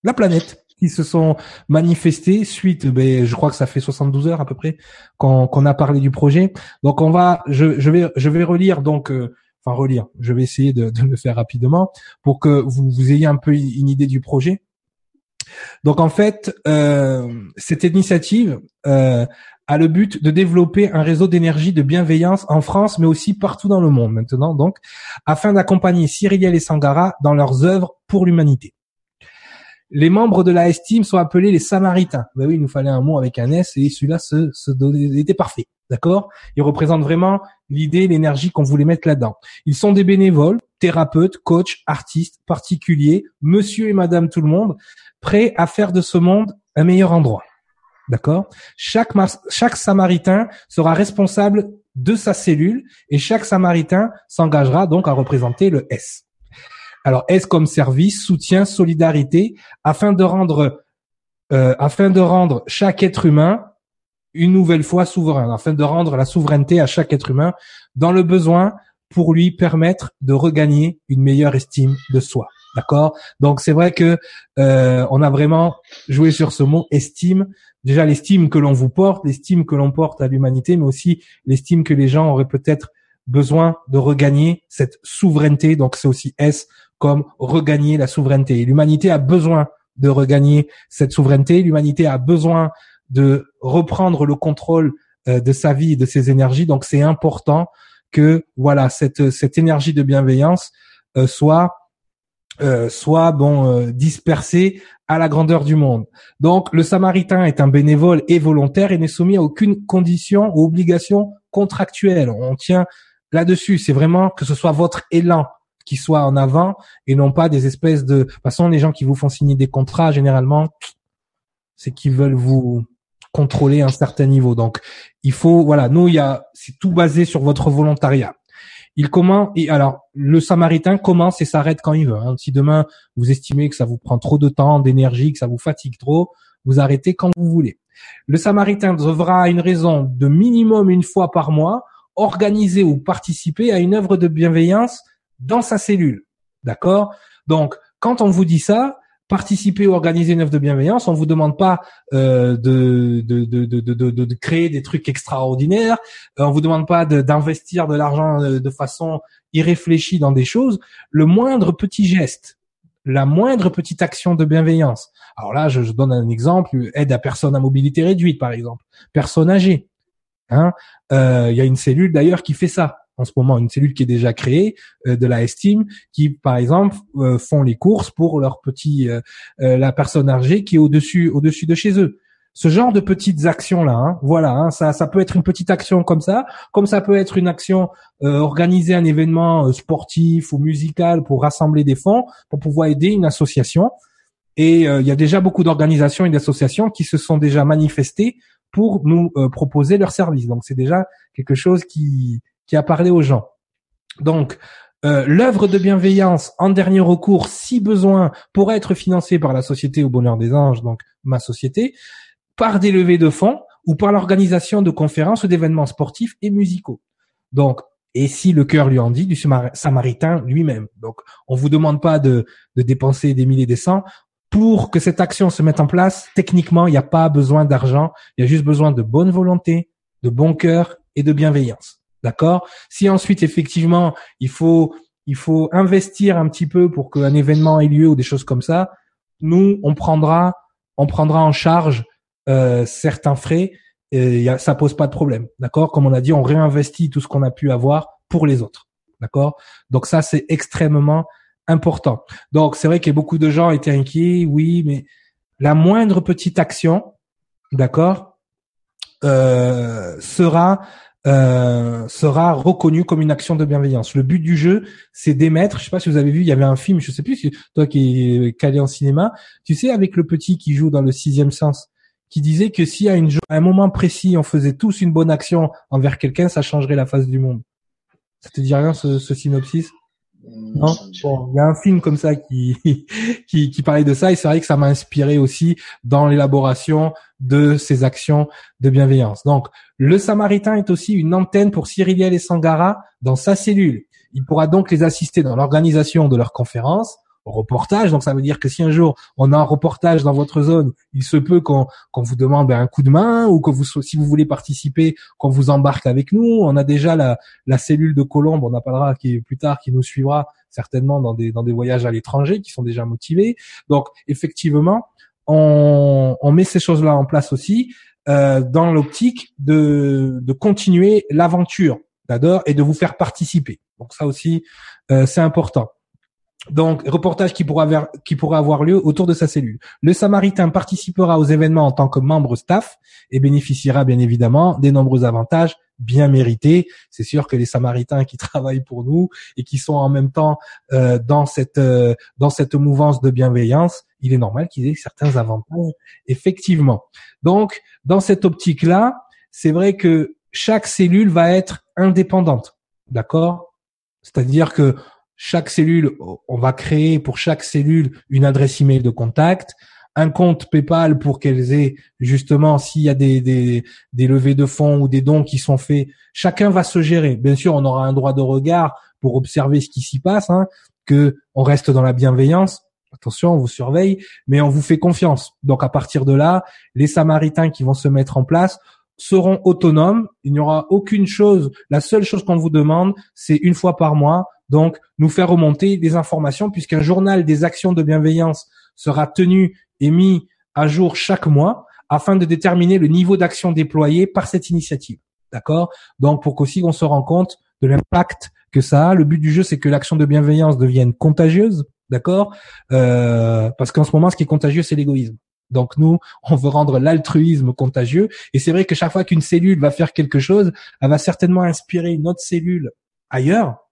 la planète qui se sont manifestées suite, ben, je crois que ça fait 72 heures à peu près qu'on a parlé du projet. Donc on va, je, je vais, je vais relire donc, euh, enfin relire. Je vais essayer de, de, le faire rapidement pour que vous, vous ayez un peu une idée du projet. Donc en fait, euh, cette initiative euh, a le but de développer un réseau d'énergie de bienveillance en France, mais aussi partout dans le monde maintenant, donc, afin d'accompagner Cyriliel et Sangara dans leurs œuvres pour l'humanité. Les membres de la Estime sont appelés les Samaritains. Ben oui, il nous fallait un mot avec un S et celui-là se, se était parfait. D'accord? Ils représentent vraiment l'idée, l'énergie qu'on voulait mettre là-dedans. Ils sont des bénévoles, thérapeutes, coachs, artistes, particuliers, monsieur et madame tout le monde, prêts à faire de ce monde un meilleur endroit. D'accord? Chaque, samaritain sera responsable de sa cellule et chaque samaritain s'engagera donc à représenter le S. Alors S comme service, soutien, solidarité, afin de rendre euh, afin de rendre chaque être humain une nouvelle fois souverain, afin de rendre la souveraineté à chaque être humain dans le besoin pour lui permettre de regagner une meilleure estime de soi. D'accord? Donc c'est vrai que euh, on a vraiment joué sur ce mot estime. Déjà l'estime que l'on vous porte, l'estime que l'on porte à l'humanité, mais aussi l'estime que les gens auraient peut-être besoin de regagner cette souveraineté. Donc c'est aussi S comme regagner la souveraineté. L'humanité a besoin de regagner cette souveraineté. L'humanité a besoin de reprendre le contrôle euh, de sa vie et de ses énergies. Donc c'est important que voilà cette cette énergie de bienveillance euh, soit euh, soit bon euh, dispersé à la grandeur du monde. Donc le samaritain est un bénévole et volontaire et n'est soumis à aucune condition ou obligation contractuelle. On tient là-dessus, c'est vraiment que ce soit votre élan qui soit en avant et non pas des espèces de, de toute façon les gens qui vous font signer des contrats généralement c'est qu'ils veulent vous contrôler un certain niveau. Donc il faut voilà, nous il y a c'est tout basé sur votre volontariat. Il commence, et alors le Samaritain commence et s'arrête quand il veut. Hein. Si demain vous estimez que ça vous prend trop de temps, d'énergie, que ça vous fatigue trop, vous arrêtez quand vous voulez. Le Samaritain devra, une raison de minimum une fois par mois, organiser ou participer à une œuvre de bienveillance dans sa cellule. D'accord? Donc, quand on vous dit ça, participer ou organiser une œuvre de bienveillance, on vous demande pas euh, de, de, de, de, créer des trucs extraordinaires, euh, on vous demande pas d'investir de, l'argent euh, de, façon irréfléchie dans des choses. Le moindre petit geste, la moindre petite action de bienveillance. Alors là, je, je donne un exemple aide à personne à mobilité réduite, par exemple, personne âgée. Hein euh, il y a une cellule d'ailleurs qui fait ça en ce moment une cellule qui est déjà créée euh, de la estime qui par exemple euh, font les courses pour leur petit euh, la personne âgée qui est au-dessus au-dessus de chez eux. Ce genre de petites actions là hein, voilà hein, ça ça peut être une petite action comme ça comme ça peut être une action organiser un événement sportif ou musical pour rassembler des fonds pour pouvoir aider une association. Et il y a déjà beaucoup d'organisations et d'associations qui se sont déjà manifestées pour nous proposer leurs services donc c'est déjà quelque chose qui qui a parlé aux gens. Donc, euh, l'œuvre de bienveillance en dernier recours, si besoin, pourrait être financée par la société au bonheur des anges, donc ma société, par des levées de fonds ou par l'organisation de conférences ou d'événements sportifs et musicaux. Donc, et si le cœur lui en dit, du samaritain lui-même. Donc, on vous demande pas de, de dépenser des milliers des cents. Pour que cette action se mette en place, techniquement, il n'y a pas besoin d'argent. Il y a juste besoin de bonne volonté, de bon cœur et de bienveillance. D'accord? Si ensuite effectivement il faut il faut investir un petit peu pour qu'un événement ait lieu ou des choses comme ça, nous on prendra on prendra en charge euh, certains frais et y a, ça pose pas de problème, d'accord? Comme on a dit, on réinvestit tout ce qu'on a pu avoir pour les autres, d'accord? Donc ça, c'est extrêmement important. Donc c'est vrai que beaucoup de gens étaient inquiets, oui, mais la moindre petite action, d'accord, euh, sera euh, sera reconnue comme une action de bienveillance. Le but du jeu, c'est d'émettre. Je sais pas si vous avez vu, il y avait un film, je sais plus si toi qui es calé en cinéma, tu sais avec le petit qui joue dans le sixième sens, qui disait que si à, une, un moment précis on faisait tous une bonne action envers quelqu'un, ça changerait la face du monde. Ça te dit rien ce synopsis? Non, bon, il y a un film comme ça qui, qui, qui parlait de ça et c'est vrai que ça m'a inspiré aussi dans l'élaboration de ces actions de bienveillance. Donc, le Samaritain est aussi une antenne pour Cyriliel et Sangara dans sa cellule. Il pourra donc les assister dans l'organisation de leurs conférences, reportage. Donc ça veut dire que si un jour on a un reportage dans votre zone, il se peut qu'on vous demande un coup de main ou que vous si vous voulez participer, qu'on vous embarque avec nous. On a déjà la, cellule de Colombe, on en parlera qui plus tard, qui nous suivra certainement dans des voyages à l'étranger, qui sont déjà motivés. Donc effectivement, on, met ces choses-là en place aussi euh, dans l'optique de continuer l'aventure d'abord et de vous faire participer. Donc ça aussi, euh, c'est important. Donc, reportage qui pourra, qui pourra avoir lieu autour de sa cellule. Le Samaritain participera aux événements en tant que membre staff et bénéficiera bien évidemment des nombreux avantages bien mérités. C'est sûr que les Samaritains qui travaillent pour nous et qui sont en même temps euh, dans cette euh, dans cette mouvance de bienveillance, il est normal qu'ils aient certains avantages effectivement. Donc, dans cette optique-là, c'est vrai que chaque cellule va être indépendante, d'accord? C'est-à-dire que chaque cellule, on va créer pour chaque cellule une adresse email de contact, un compte PayPal pour qu'elles aient justement s'il y a des, des, des levées de fonds ou des dons qui sont faits, chacun va se gérer. Bien sûr, on aura un droit de regard pour observer ce qui s'y passe, hein, que on reste dans la bienveillance. Attention, on vous surveille, mais on vous fait confiance. Donc à partir de là, les Samaritains qui vont se mettre en place seront autonomes. Il n'y aura aucune chose. La seule chose qu'on vous demande, c'est une fois par mois donc nous faire remonter des informations puisqu'un journal des actions de bienveillance sera tenu et mis à jour chaque mois afin de déterminer le niveau d'action déployé par cette initiative. D'accord? Donc pour qu'aussi on se rend compte de l'impact que ça a. Le but du jeu, c'est que l'action de bienveillance devienne contagieuse, d'accord? Euh, Parce qu'en ce moment, ce qui est contagieux, c'est l'égoïsme. Donc nous, on veut rendre l'altruisme contagieux. Et c'est vrai que chaque fois qu'une cellule va faire quelque chose, elle va certainement inspirer une autre cellule ailleurs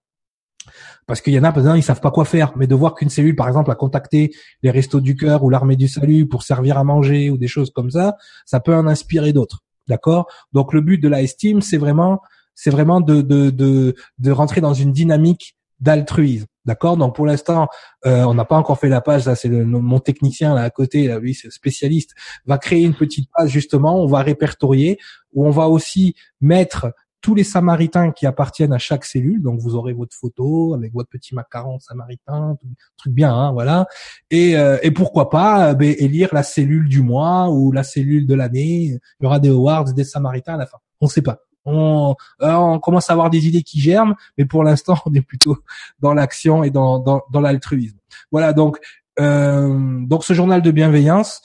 parce qu'il y en a, par exemple, ils savent pas quoi faire. Mais de voir qu'une cellule, par exemple, a contacté les restos du cœur ou l'armée du salut pour servir à manger ou des choses comme ça, ça peut en inspirer d'autres. D'accord? Donc le but de la estime, c'est vraiment, c'est vraiment de, de, de, de rentrer dans une dynamique d'altruisme. D'accord? Donc pour l'instant, euh, on n'a pas encore fait la page. Là, c'est mon technicien là à côté, là, lui, c'est spécialiste, va créer une petite page justement. On va répertorier où on va aussi mettre tous les samaritains qui appartiennent à chaque cellule. Donc vous aurez votre photo avec votre petit macaron samaritain, truc bien, hein, voilà. Et, euh, pourquoi pas euh, ben, élire la cellule du mois ou la cellule de l'année. Il y aura des awards, des samaritains à la fin. On ne sait pas. On, euh, on commence à avoir des idées qui germent, mais pour l'instant, on est plutôt dans l'action et dans, dans, dans l'altruisme. Voilà, donc donc ce journal de bienveillance.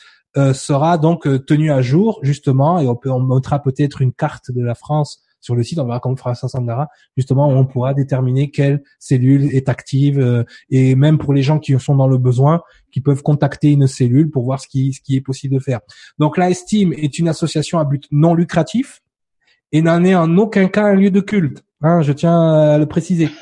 sera donc tenu à jour justement et on peut on montrera peut-être une carte de la France sur le site, on verra comme fera Sandara, justement, où on pourra déterminer quelle cellule est active euh, et même pour les gens qui sont dans le besoin, qui peuvent contacter une cellule pour voir ce qui, ce qui est possible de faire. Donc la Estime est une association à but non lucratif et n'en est en aucun cas un lieu de culte. Hein, je tiens à le préciser.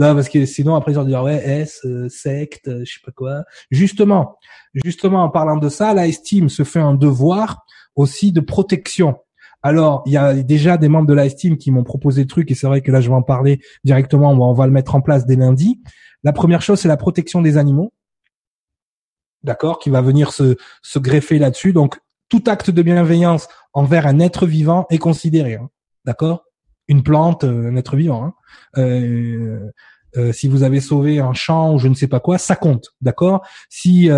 Non, parce que sinon après ils vont dire ouais S euh, secte, euh, je sais pas quoi. Justement, justement en parlant de ça, la estime se fait un devoir aussi de protection. Alors, il y a déjà des membres de la Steam qui m'ont proposé le truc et c'est vrai que là, je vais en parler directement. On va, le mettre en place dès lundi. La première chose, c'est la protection des animaux. D'accord, qui va venir se, se greffer là-dessus. Donc, tout acte de bienveillance envers un être vivant est considéré. Hein. D'accord? Une plante, euh, un être vivant. Hein. Euh, euh, si vous avez sauvé un champ ou je ne sais pas quoi, ça compte, d'accord? Si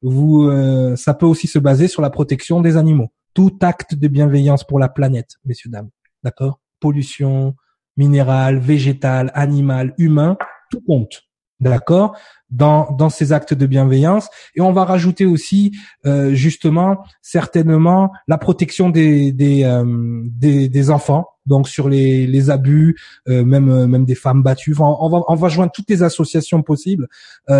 vous, ça peut aussi se baser sur la protection des animaux tout acte de bienveillance pour la planète, messieurs, dames. D'accord? Pollution, minérale, végétale, animale, humain, tout compte. D'accord? Dans dans ces actes de bienveillance. Et on va rajouter aussi euh, justement certainement la protection des des, euh, des, des enfants. Donc sur les les abus euh, même même des femmes battues. On va on va joindre toutes les associations possibles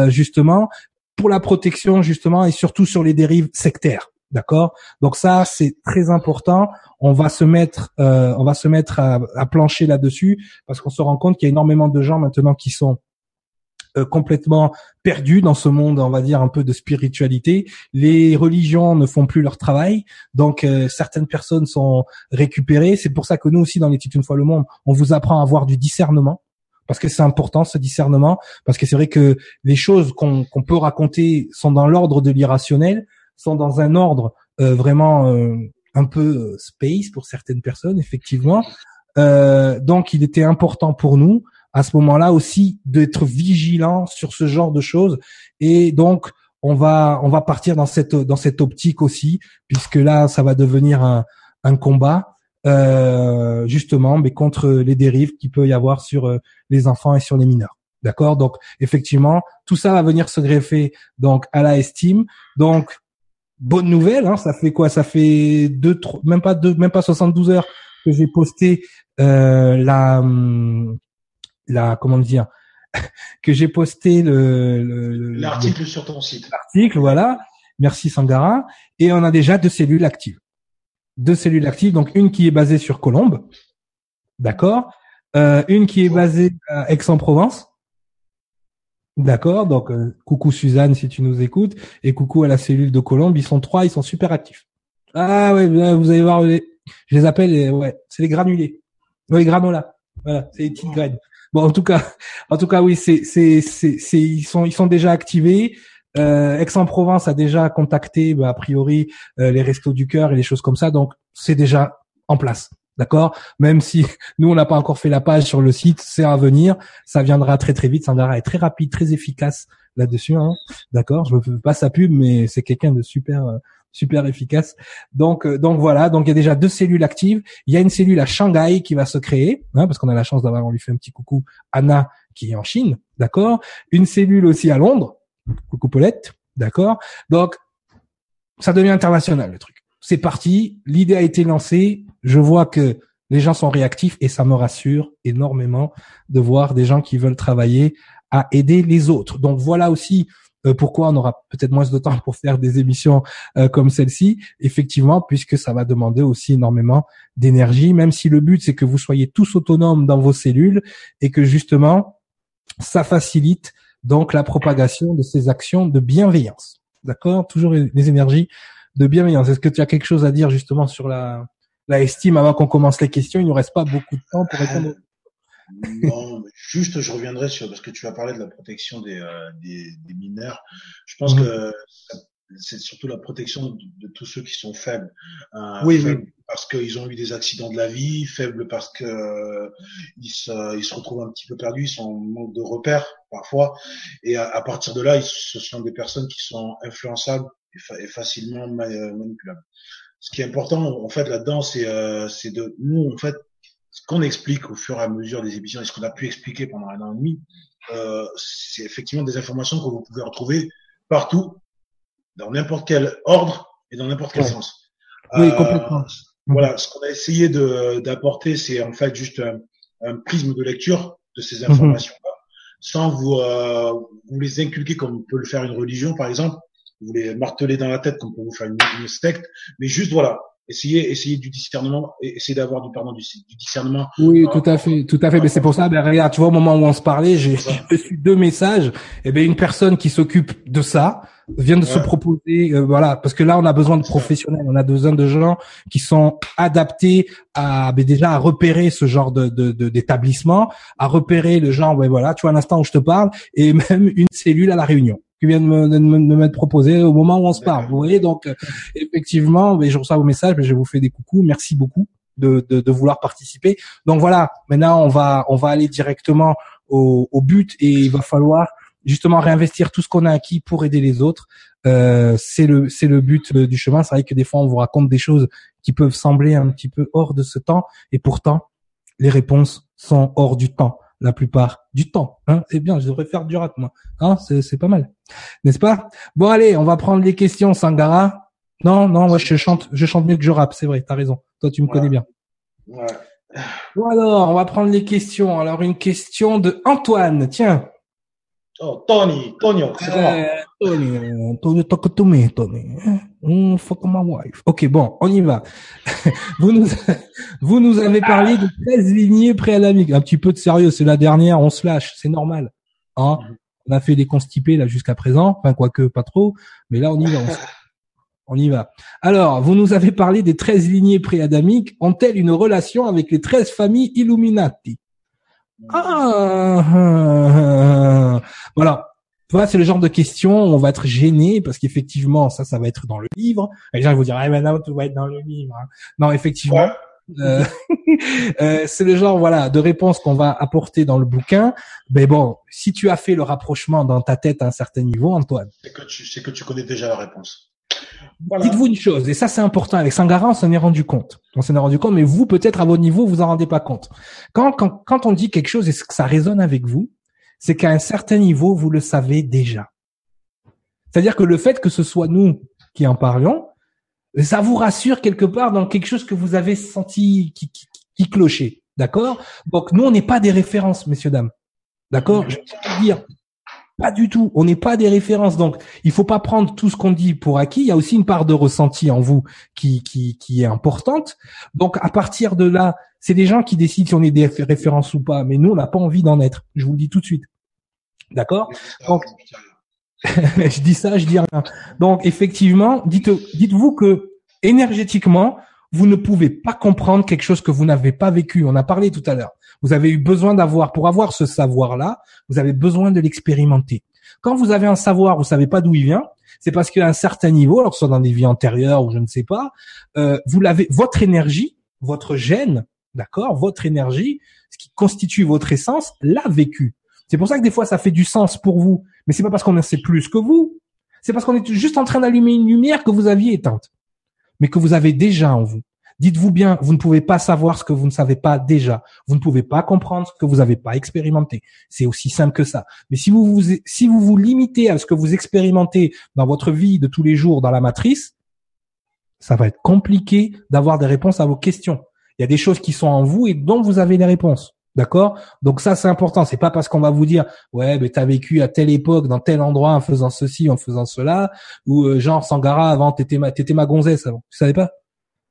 justement pour la protection justement et surtout sur les dérives sectaires. D'accord? Donc ça, c'est très important. On va se mettre, on va se mettre à, à plancher là-dessus parce qu'on se rend compte qu'il y a énormément de gens maintenant qui sont euh, complètement perdu dans ce monde, on va dire un peu de spiritualité. Les religions ne font plus leur travail, donc euh, certaines personnes sont récupérées. C'est pour ça que nous aussi dans l'étude une fois le monde, on vous apprend à avoir du discernement parce que c'est important ce discernement, parce que c'est vrai que les choses qu'on peut raconter sont dans l'ordre de l'irrationnel, sont dans un ordre euh, vraiment un peu space pour certaines personnes, effectivement. donc il était important pour nous à ce moment-là aussi d'être vigilant sur ce genre de choses. Et donc on va on va partir dans cette dans cette optique aussi puisque là ça va devenir un, un combat euh, justement mais contre les dérives qu'il peut y avoir sur euh, les enfants et sur les mineurs. D'accord? Donc effectivement tout ça va venir se greffer donc à la estime. Donc bonne nouvelle hein, ça fait quoi? Ça fait deux même pas deux même pas 72 heures que j'ai posté euh, la hum, la comment dire que j'ai posté le l'article sur ton site. L'article, voilà. Merci Sangara. Et on a déjà deux cellules actives. Deux cellules actives, donc une qui est basée sur Colombe, d'accord. Euh, une qui est basée à Aix-en-Provence, d'accord. Donc euh, coucou Suzanne si tu nous écoutes et coucou à la cellule de Colombe. Ils sont trois, ils sont super actifs. Ah ouais, vous allez voir, je les appelle, ouais, c'est les granulés, ouais, les granolas. Voilà, c'est les petites graines. Bon, en tout cas, en tout cas, oui, c'est, c'est, c'est, ils sont, ils sont déjà activés. Euh, Aix-en-Provence a déjà contacté, bah, a priori, euh, les restos du cœur et les choses comme ça. Donc, c'est déjà en place. D'accord? Même si nous, on n'a pas encore fait la page sur le site, c'est à venir. Ça viendra très très vite. Sandra est très rapide, très efficace là-dessus. Hein D'accord? Je ne fais pas sa pub, mais c'est quelqu'un de super euh, super efficace. Donc, euh, voilà. Donc il y a déjà deux cellules actives. Il y a une cellule à Shanghai qui va se créer, hein, parce qu'on a la chance d'avoir, on lui fait un petit coucou, Anna qui est en Chine, d'accord. Une cellule aussi à Londres, coucou Paulette, d'accord. Donc ça devient international le truc. C'est parti. L'idée a été lancée. Je vois que les gens sont réactifs et ça me rassure énormément de voir des gens qui veulent travailler à aider les autres. Donc voilà aussi pourquoi on aura peut-être moins de temps pour faire des émissions euh, comme celle-ci? Effectivement, puisque ça va demander aussi énormément d'énergie, même si le but c'est que vous soyez tous autonomes dans vos cellules et que justement ça facilite donc la propagation de ces actions de bienveillance. D'accord? Toujours les énergies de bienveillance. Est-ce que tu as quelque chose à dire justement sur la, la estime avant qu'on commence les questions? Il nous reste pas beaucoup de temps pour répondre non, juste je reviendrai sur parce que tu as parlé de la protection des, euh, des, des, mineurs. Je pense mhm. que c'est surtout la protection de, tous ceux qui sont faibles. Euh, oui, faibles Parce qu'ils ont eu des accidents de la vie, faibles parce que euh, ils, se, ils se retrouvent un petit peu perdus, ils sont en manque de repères parfois. Et à, partir de là, ils, ce sont des personnes qui sont influençables et, facilement manipulables. Ce qui est important, en fait, là-dedans, c'est euh, de nous, en fait, ce qu'on explique au fur et à mesure des émissions et ce qu'on a pu expliquer pendant un an et demi, euh, c'est effectivement des informations que vous pouvez retrouver partout, dans n'importe quel ordre et dans n'importe quel sens. Oui, euh, complètement. Voilà, ce qu'on a essayé d'apporter, c'est en fait juste un, prisme de lecture de ces mhm. informations-là, sans vous, euh, vous les inculquer comme peut le faire une religion, par exemple, vous les marteler dans la tête comme pour vous faire une, une secte, mais juste voilà, essayer essayer du discernement essayer d'avoir du pardon du, discernement. Oui tout à fait tout à fait. Mais c'est pour ça ben regarde tu vois au moment où on se parlait j'ai reçu deux messages. Et ben une personne qui s'occupe de ça vient de se proposer euh, voilà parce que là on a besoin de professionnels. On a besoin de gens qui sont adaptés à ben déjà à repérer ce genre de d'établissement à repérer le genre ouais voilà tu vois un instant où je te parle et même une cellule à la réunion qui vient de me, de m'être proposé au moment où on se parle. Vous voyez, donc euh, effectivement, je reçois vos messages, mais je vous fais des coucous. Merci beaucoup de, de, de, vouloir participer. Donc voilà, maintenant on va on va aller directement au, au but et il va falloir justement réinvestir tout ce qu'on a acquis pour aider les autres. Euh, c'est le c'est le but euh, du chemin. C'est vrai que des fois on vous raconte des choses qui peuvent sembler un petit peu hors de ce temps et pourtant les réponses sont hors du temps. La plupart du temps. Hein c'est bien, je devrais faire du rap moi. Hein c'est pas mal, n'est-ce pas? Bon allez, on va prendre les questions, Sangara. Non, non, moi je chante, je chante mieux que je rappe, c'est vrai, t'as raison. Toi tu me connais bien. Ouais. Bon alors, on va prendre les questions. Alors une question de Antoine, tiens. Oh, Tony, Tonio, c'est euh, Tony, Tony, talk to me, Tony. Mm, fuck my wife. Ok, bon, on y va. vous nous, vous nous avez parlé de 13 lignées préalables. Un petit peu de sérieux, c'est la dernière, on se lâche, c'est normal. Hein on a fait des constipés là jusqu'à présent, enfin quoique pas trop, mais là on y va. On, y va. Alors, vous nous avez parlé des 13 lignées préadamiques. Ont-elles une relation avec les 13 familles Illuminati? Ah, voilà. Voilà, c'est le genre de questions où on va être gêné parce qu'effectivement, ça, ça va être dans le livre. Et les gens vont dire, ah, maintenant, tout va être dans le livre. Hein. Non, effectivement. Euh, euh, c'est le genre voilà de réponse qu'on va apporter dans le bouquin. Mais bon, si tu as fait le rapprochement dans ta tête à un certain niveau, Antoine, c'est que tu, c'est que tu connais déjà la réponse. Dites-vous une chose, et ça c'est important. Avec Sangara, on s'en est rendu compte. On s'en est rendu compte, mais vous, peut-être à votre niveau, vous en rendez pas compte. Quand, quand, quand on dit quelque chose et que ça résonne avec vous, c'est qu'à un certain niveau, vous le savez déjà. C'est-à-dire que le fait que ce soit nous qui en parlions, ça vous rassure quelque part dans quelque chose que vous avez senti qui, qui, clochait. D'accord? Donc nous, on n'est pas des références, messieurs, dames. D'accord? Je veux dire, pas du tout. On n'est pas des références. Donc, il faut pas prendre tout ce qu'on dit pour acquis. Il y a aussi une part de ressenti en vous qui, qui, qui est importante. Donc, à partir de là, c'est des gens qui décident si on est des références ou pas. Mais nous, on n'a pas envie d'en être. Je vous le dis tout de suite. D'accord? Donc, je dis ça, je dis rien. Donc, effectivement, dites, dites-vous que énergétiquement, vous ne pouvez pas comprendre quelque chose que vous n'avez pas vécu. On a parlé tout à l'heure. Vous avez eu besoin d'avoir, pour avoir ce savoir-là, vous avez besoin de l'expérimenter. Quand vous avez un savoir, vous savez pas d'où il vient, c'est parce qu'à un certain niveau, alors que ce soit dans des vies antérieures ou je ne sais pas, euh, vous l'avez, votre énergie, votre gène, d'accord, votre énergie, ce qui constitue votre essence, l'a vécu. C'est pour ça que des fois ça fait du sens pour vous, mais c'est pas parce qu'on en sait plus que vous, c'est parce qu'on est juste en train d'allumer une lumière que vous aviez éteinte, mais que vous avez déjà en vous. Dites-vous bien, vous ne pouvez pas savoir ce que vous ne savez pas déjà. Vous ne pouvez pas comprendre ce que vous n'avez pas expérimenté. C'est aussi simple que ça. Mais si vous vous, si vous vous limitez à ce que vous expérimentez dans votre vie de tous les jours dans la matrice, ça va être compliqué d'avoir des réponses à vos questions. Il y a des choses qui sont en vous et dont vous avez les réponses. D'accord? Donc ça c'est important. C'est pas parce qu'on va vous dire ouais mais t'as vécu à telle époque dans tel endroit en faisant ceci en faisant cela ou euh, genre Sangara avant t'étais ma t'étais ma gonzesse avant. Tu savais pas?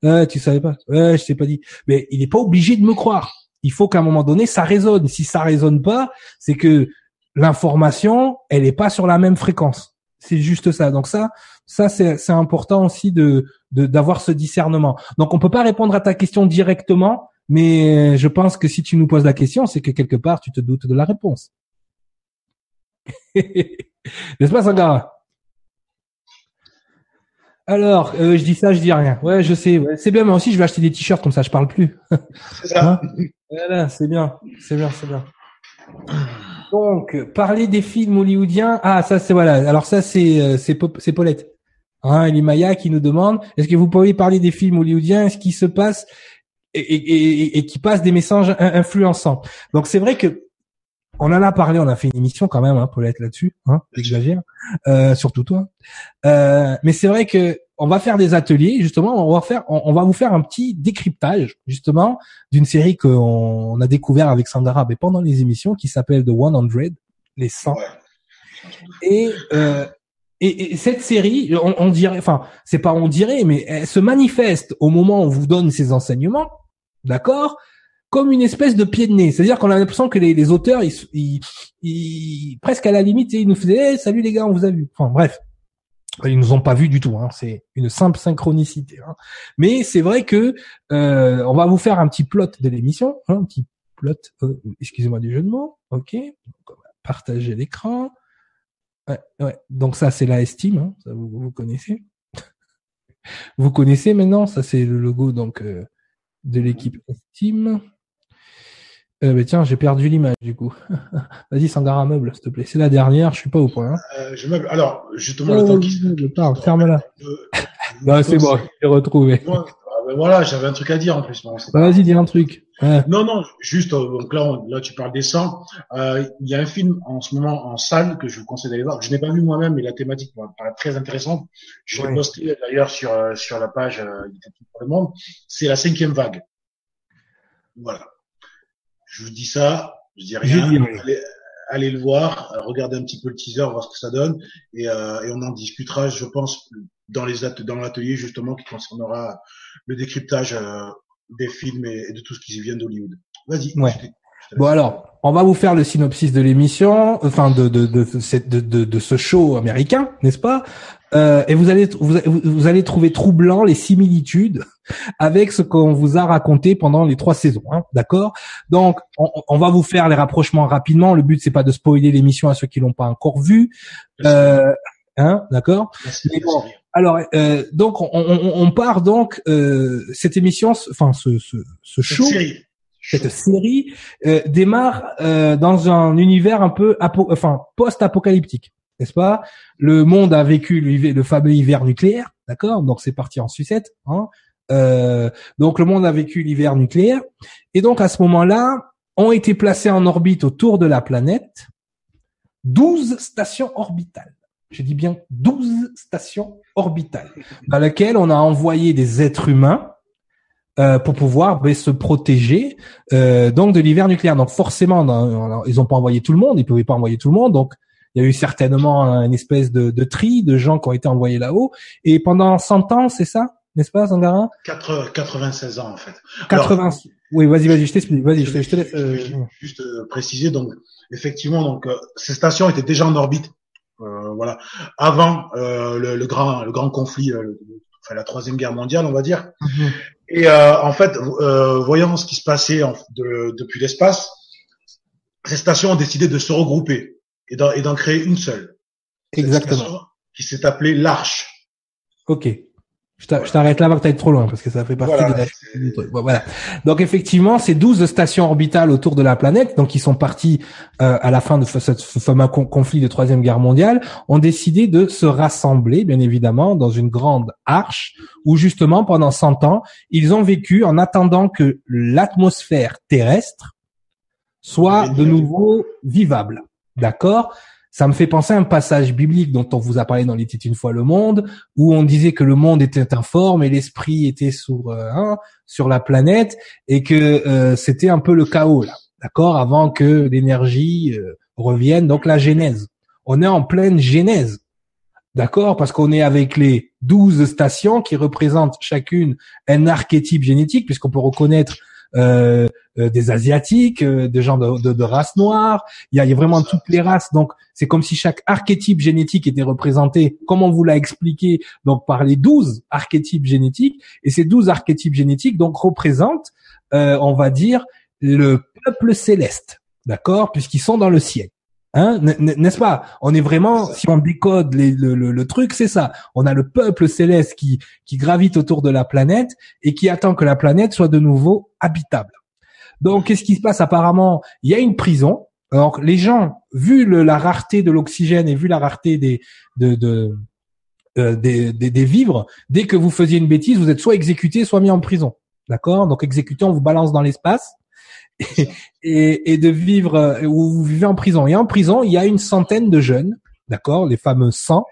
Ouais, tu savais pas. Ouais, je t'ai pas dit. Mais il n'est pas obligé de me croire. Il faut qu'à un moment donné, ça résonne. Si ça résonne pas, c'est que l'information, elle n'est pas sur la même fréquence. C'est juste ça. Donc ça, ça c'est important aussi de d'avoir ce discernement. Donc on peut pas répondre à ta question directement, mais je pense que si tu nous poses la question, c'est que quelque part tu te doutes de la réponse. N'est-ce pas, Sangara? Alors, euh, je dis ça, je dis rien. Ouais, je sais. C'est bien, moi aussi, je vais acheter des t-shirts comme ça, je parle plus. C'est ça. Hein voilà, c'est bien, c'est bien, c'est bien. Donc, parler des films hollywoodiens. Ah, ça, c'est voilà. Alors ça, c'est euh, c'est c'est Paulette. Hein, Maya qui nous demande est-ce que vous pouvez parler des films hollywoodiens, ce qui se passe et, et, et, et qui passe des messages influençants. Donc c'est vrai que on en a parlé, on a fait une émission quand même, hein, Paulette là-dessus, hein, j'exagère, euh, surtout toi. Euh, mais c'est vrai que on va faire des ateliers, justement, on va faire, on, va vous faire un petit décryptage, justement, d'une série qu'on a découvert avec Sandra mais pendant les émissions, qui s'appelle The 100, les 100. Et, euh, et, et, cette série, on, on dirait, enfin, c'est pas on dirait, mais elle se manifeste au moment où on vous donne ces enseignements, d'accord? Comme une espèce de pied de nez. C'est-à-dire qu'on a l'impression que les, auteurs, ils, ils, presque à la limite, ils nous faisaient salut les gars, on vous a vu. Enfin bref, ils nous ont pas vu du tout. Hein. C'est une simple synchronicité. Hein. Mais c'est vrai que euh, on va vous faire un petit plot de l'émission, hein, un petit plot. Euh, excusez-moi du jeu de mots. Ok. Donc, on va partager l'écran. Ouais, ouais. Donc ça, c'est la estime. Hein. Ça, vous, vous connaissez. vous connaissez maintenant. Ça, c'est le logo donc euh, de l'équipe estime. Euh, mais tiens, j'ai perdu l'image du coup. Vas-y, Sangara meuble, s'il te plaît. C'est la dernière, je suis pas au point. Hein. Euh, je meuble. Alors, justement, oh, le temps qui se... Parle, ferme-la. bah, c'est bon, j'ai retrouvé. Moi, ben voilà, j'avais un truc à dire en plus. Bon, bah, Vas-y, dis un truc. Non, non, juste euh, donc là, là tu parles des sangs. Euh, il y a un film en ce moment en salle que je vous conseille d'aller voir. Je n'ai pas vu moi-même, mais la thématique me paraît très intéressante. Je l'ai posté d'ailleurs sur euh, sur la page euh, pour le monde. C'est la cinquième vague. Voilà. Je vous dis ça. Je dis rien. allez, le voir, regardez un petit peu le teaser, voir ce que ça donne, et, et on en discutera, je pense, dans les dans l'atelier justement qui concernera le décryptage euh, des films et, de tout ce qui vient d'Hollywood. Vas-y. Ouais. Bon alors, on va vous faire le synopsis de l'émission, enfin de de de, de, de, de ce show américain, n'est-ce pas? Euh, Et vous allez vous, vous, allez trouver troublant les similitudes avec ce qu'on vous a raconté pendant les trois saisons, hein, d'accord? Donc, on, on, va vous faire les rapprochements rapidement. Le but c'est pas de spoiler l'émission à ceux qui l'ont pas encore vu, euh, hein, d'accord? Alors, euh, donc, on, on, on, part donc euh, cette émission, enfin ce, ce, ce show, cette série, cette série euh, démarre euh, dans un univers un peu, enfin, post-apocalyptique, n'est-ce pas? Le monde a vécu le, fameux hiver nucléaire, d'accord? Donc c'est parti en sucette. Hein. Euh, donc le monde a vécu l'hiver nucléaire, et donc à ce moment-là, ont été placés en orbite autour de la planète 12 stations orbitales. Je dis bien 12 stations orbitales, dans lesquelles on a envoyé des êtres humains euh, pour pouvoir ben, se protéger euh, donc de l'hiver nucléaire. Donc forcément, ils n'ont pas envoyé tout le monde, ils pouvaient pas envoyer tout le monde, donc il y a eu certainement une espèce de, de tri de gens qui ont été envoyés là-haut. Et pendant 100 ans, c'est ça, n'est-ce pas, Zangara? 96 ans en fait. 80. oui, vas-y, vas-y, je t'explique. Vas-y, je, te laisse. Euh, juste préciser donc effectivement donc ces stations étaient déjà en orbite euh, voilà, avant euh, le, le, grand le grand conflit, euh, enfin la troisième guerre mondiale, on va dire. Mhm. Et en fait, voyant ce qui se passait depuis l'espace, ces stations ont décidé de se regrouper et d'en créer une seule. Exactement. Qui s'est appelée l'Arche. Ok. Je t'arrête là avant que trop loin parce que ça fait partie de la... voilà. Donc effectivement, ces 12 stations orbitales autour de la planète, donc qui sont partis euh, à la fin de ce, fameux conflit de troisième guerre mondiale, ont décidé de se rassembler, bien évidemment, dans une grande arche où justement pendant 100 ans, ils ont vécu en attendant que l'atmosphère terrestre soit de nouveau vivable. D'accord? Ça me fait penser à un passage biblique dont on vous a parlé dans l'été une fois le monde, où on disait que le monde était informe et l'esprit était sur euh, hein, sur la planète et que euh, c'était un peu le chaos là, d'accord, avant que l'énergie euh, revienne. Donc la genèse. On est en pleine genèse. D'accord? Parce qu'on est avec les douze stations qui représentent chacune un archétype génétique, puisqu'on peut reconnaître euh, des asiatiques, euh, des gens de, de, de, race noire. Il y a, il y a vraiment toutes les races. Donc c'est comme si chaque archétype génétique était représenté, comme on vous l'a expliqué, donc par les douze archétypes génétiques. Et ces douze archétypes génétiques donc représentent, on va dire, le peuple céleste, d'accord, puisqu'ils sont dans le ciel. Hein, n'est-ce pas? On est vraiment, si on décode le, le, truc, c'est ça. On a le peuple céleste qui, qui gravite autour de la planète et qui attend que la planète soit de nouveau habitable. Donc, qu'est-ce qui se passe? Apparemment, il y a une prison. Alors, les gens, vu la rareté de l'oxygène et vu la rareté euh, des, des, vivres, dès que vous faisiez une bêtise, vous êtes soit exécuté, soit mis en prison. D'accord? Donc exécuté, on vous balance dans l'espace et, de vivre euh, où vous vivez en prison. Et en prison, il y a une centaine de jeunes, d'accord, les fameux 100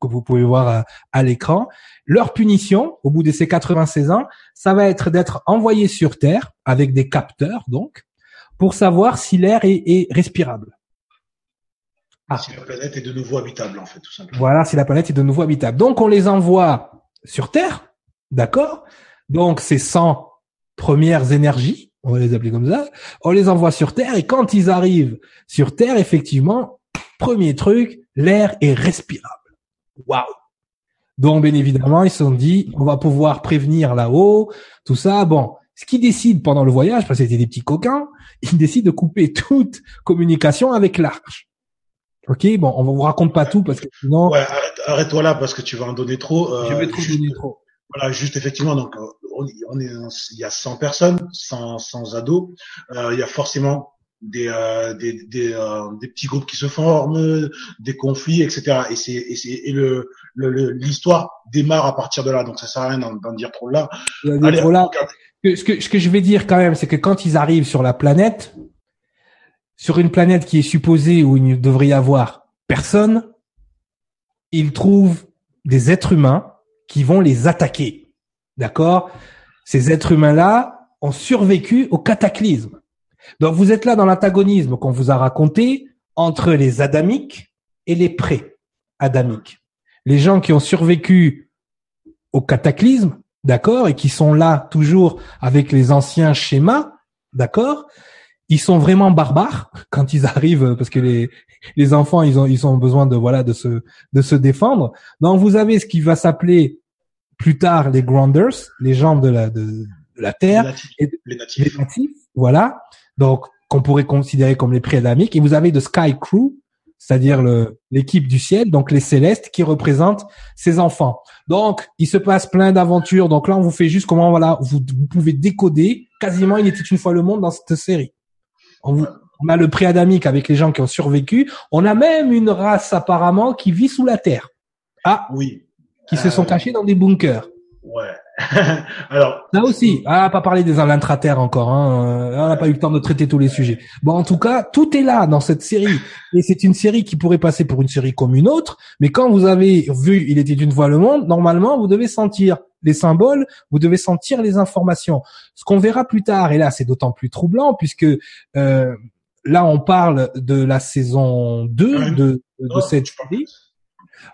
que vous pouvez voir à, à l'écran. Leur punition, au bout de ces 96 ans, ça va être d'être envoyés sur Terre avec des capteurs, donc, pour savoir si l'air est, est respirable. Ah. Si la planète est de nouveau habitable, en fait, tout simplement. Voilà, si la planète est de nouveau habitable. Donc, on les envoie sur Terre, d'accord? Donc, c'est 100 premières énergies, on va les appeler comme ça, on les envoie sur Terre et quand ils arrivent sur Terre, effectivement, premier truc, l'air est respirable. Waouh Donc, bien évidemment, ils se sont dit, on va pouvoir prévenir là-haut, tout ça. Bon, ce qu'ils décident pendant le voyage, parce que c'était des petits coquins, ils décident de couper toute communication avec l'arche. Ok, bon, on vous raconte pas tout parce que sinon. Ouais, arrête-toi là parce que tu vas en donner trop. Euh, Je vais trop donner trop. Voilà, juste effectivement, donc on, est, il y a 100 personnes, 100, 100 ados. Euh, il y a forcément des euh, des des, euh, des, petits groupes qui se forment, des conflits, etc. Et c'est et, c'est, et le l'histoire démarre à partir de là. Donc ça sert à rien d'en, dire trop là. Allez, trop là. Ce que ce que je vais dire quand même, c'est que quand ils arrivent sur la planète, sur une planète qui est supposée où il ne devrait y avoir personne, ils trouvent des êtres humains qui vont les attaquer. D'accord? Ces êtres humains-là ont survécu au cataclysme. Donc vous êtes là dans l'antagonisme qu'on vous a raconté entre les adamiques et les pré-adamiques. Les gens qui ont survécu au cataclysme, d'accord, et qui sont là toujours avec les anciens schémas, d'accord, ils sont vraiment barbares quand ils arrivent parce que les les enfants ils ont ils ont besoin de voilà de se de se défendre. Donc vous avez ce qui va s'appeler plus tard les grounders, les gens de la de, la terre, les natifs, les natifs, voilà. Donc qu'on pourrait considérer comme les préadamiques et vous avez de Sky Crew, c'est-à-dire l'équipe du ciel, donc les célestes qui représentent ces enfants. Donc il se passe plein d'aventures. Donc là on vous fait juste comment voilà vous, vous pouvez décoder quasiment il était une fois le monde dans cette série. On, a le pré-adamique avec les gens qui ont survécu. On a même une race apparemment qui vit sous la terre. Ah oui. Qui se sont euh, cachés dans des bunkers. Ouais. Alors. Là aussi, ah, pas parler des intraterres encore. Hein. On n'a pas eu le temps de traiter tous les sujets. Bon, en tout cas, tout est là dans cette série. Et c'est une série qui pourrait passer pour une série comme une autre. Mais quand vous avez vu Il était une fois le monde, normalement, vous devez sentir les symboles, vous devez sentir les informations. Ce qu'on verra plus tard, et là c'est d'autant plus troublant puisque euh, là on parle de la saison 2 de, de cette série.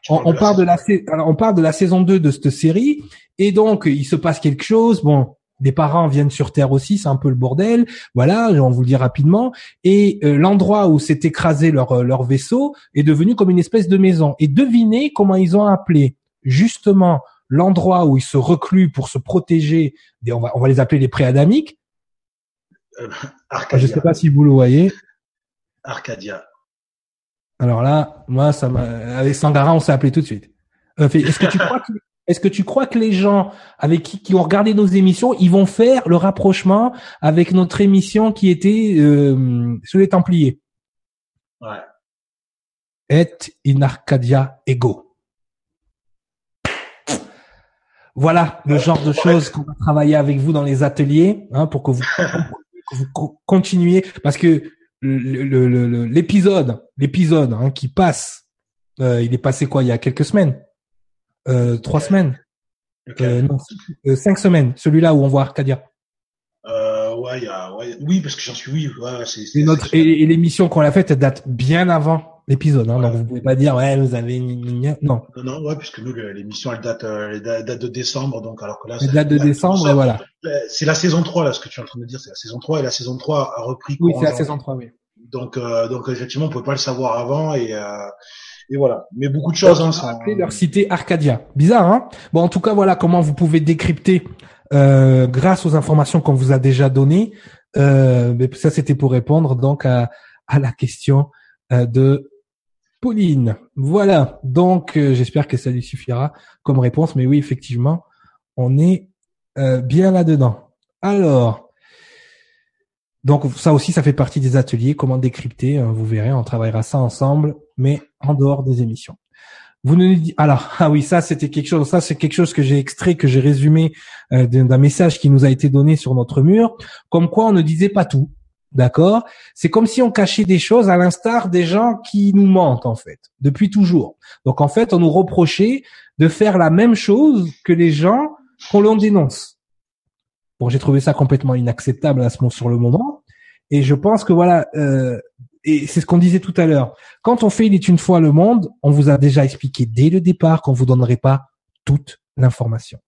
On, parle de la on de la saison 2 de cette série et donc il se passe quelque chose. Bon, des parents viennent sur Terre aussi, c'est un peu le bordel. Voilà, on vous le dit rapidement. Et euh, l'endroit où s'est écrasé leur leur vaisseau est devenu comme une espèce de maison. Et devinez comment ils ont appelé justement l'endroit où ils se recluent pour se protéger, on, va, on va les appeler les préadamiques. Euh, Je ne sais pas si vous le voyez. Arcadia. Alors là, moi, ça m'a, avec Sangara, on s'est appelé tout de suite. Euh, est-ce que tu crois que, est-ce que tu crois que les gens avec qui, qui, ont regardé nos émissions, ils vont faire le rapprochement avec notre émission qui était euh, sur les Templiers? Ouais. Et in Arcadia ego. Voilà le genre de choses qu'on va travailler avec vous dans les ateliers hein, pour que vous, continuiez parce que l'épisode l'épisode hein, qui passe euh, il est passé quoi il y a quelques semaines? Euh, trois semaines? Euh, non, euh, cinq semaines celui-là où on voit Arcadia euh, ouais, y a, ouais, oui parce que j'en suis oui ouais, c'est, notre et, et l'émission qu'on a faite elle date bien avant l'épisode. Hein, Donc vous pouvez pas dire ouais vous avez non. Non non ouais puisque nous l'émission elle date elle date de décembre donc alors que là elle date de décembre et voilà. C'est la saison 3 là ce que tu es en train de dire c'est la saison 3 et la saison 3 a repris. Oui c'est la saison 3 oui. Donc euh, donc effectivement on pouvait pas le savoir avant et euh, et voilà. Mais beaucoup de choses. Hein, ça... leur cité Arcadia. Bizarre, hein? Bon, en tout cas, voilà comment vous pouvez décrypter euh, grâce aux informations qu'on vous a déjà données. Euh, mais ça, c'était pour répondre donc à, à la question euh, de Pauline. Voilà. Donc, euh, j'espère que ça lui suffira comme réponse. Mais oui, effectivement, on est euh, bien là-dedans. Alors, donc ça aussi, ça fait partie des ateliers. Comment décrypter hein, Vous verrez, on travaillera ça ensemble, mais en dehors des émissions. Vous ne alors ah oui ça c'était quelque chose ça c'est quelque chose que j'ai extrait que j'ai résumé euh, d'un message qui nous a été donné sur notre mur comme quoi on ne disait pas tout D'accord? C'est comme si on cachait des choses à l'instar des gens qui nous mentent en fait, depuis toujours. Donc en fait, on nous reprochait de faire la même chose que les gens qu'on l'on dénonce. Bon, j'ai trouvé ça complètement inacceptable à ce moment sur le moment, et je pense que voilà, euh, et c'est ce qu'on disait tout à l'heure. Quand on fait il est une fois le monde, on vous a déjà expliqué dès le départ qu'on vous donnerait pas toute l'information.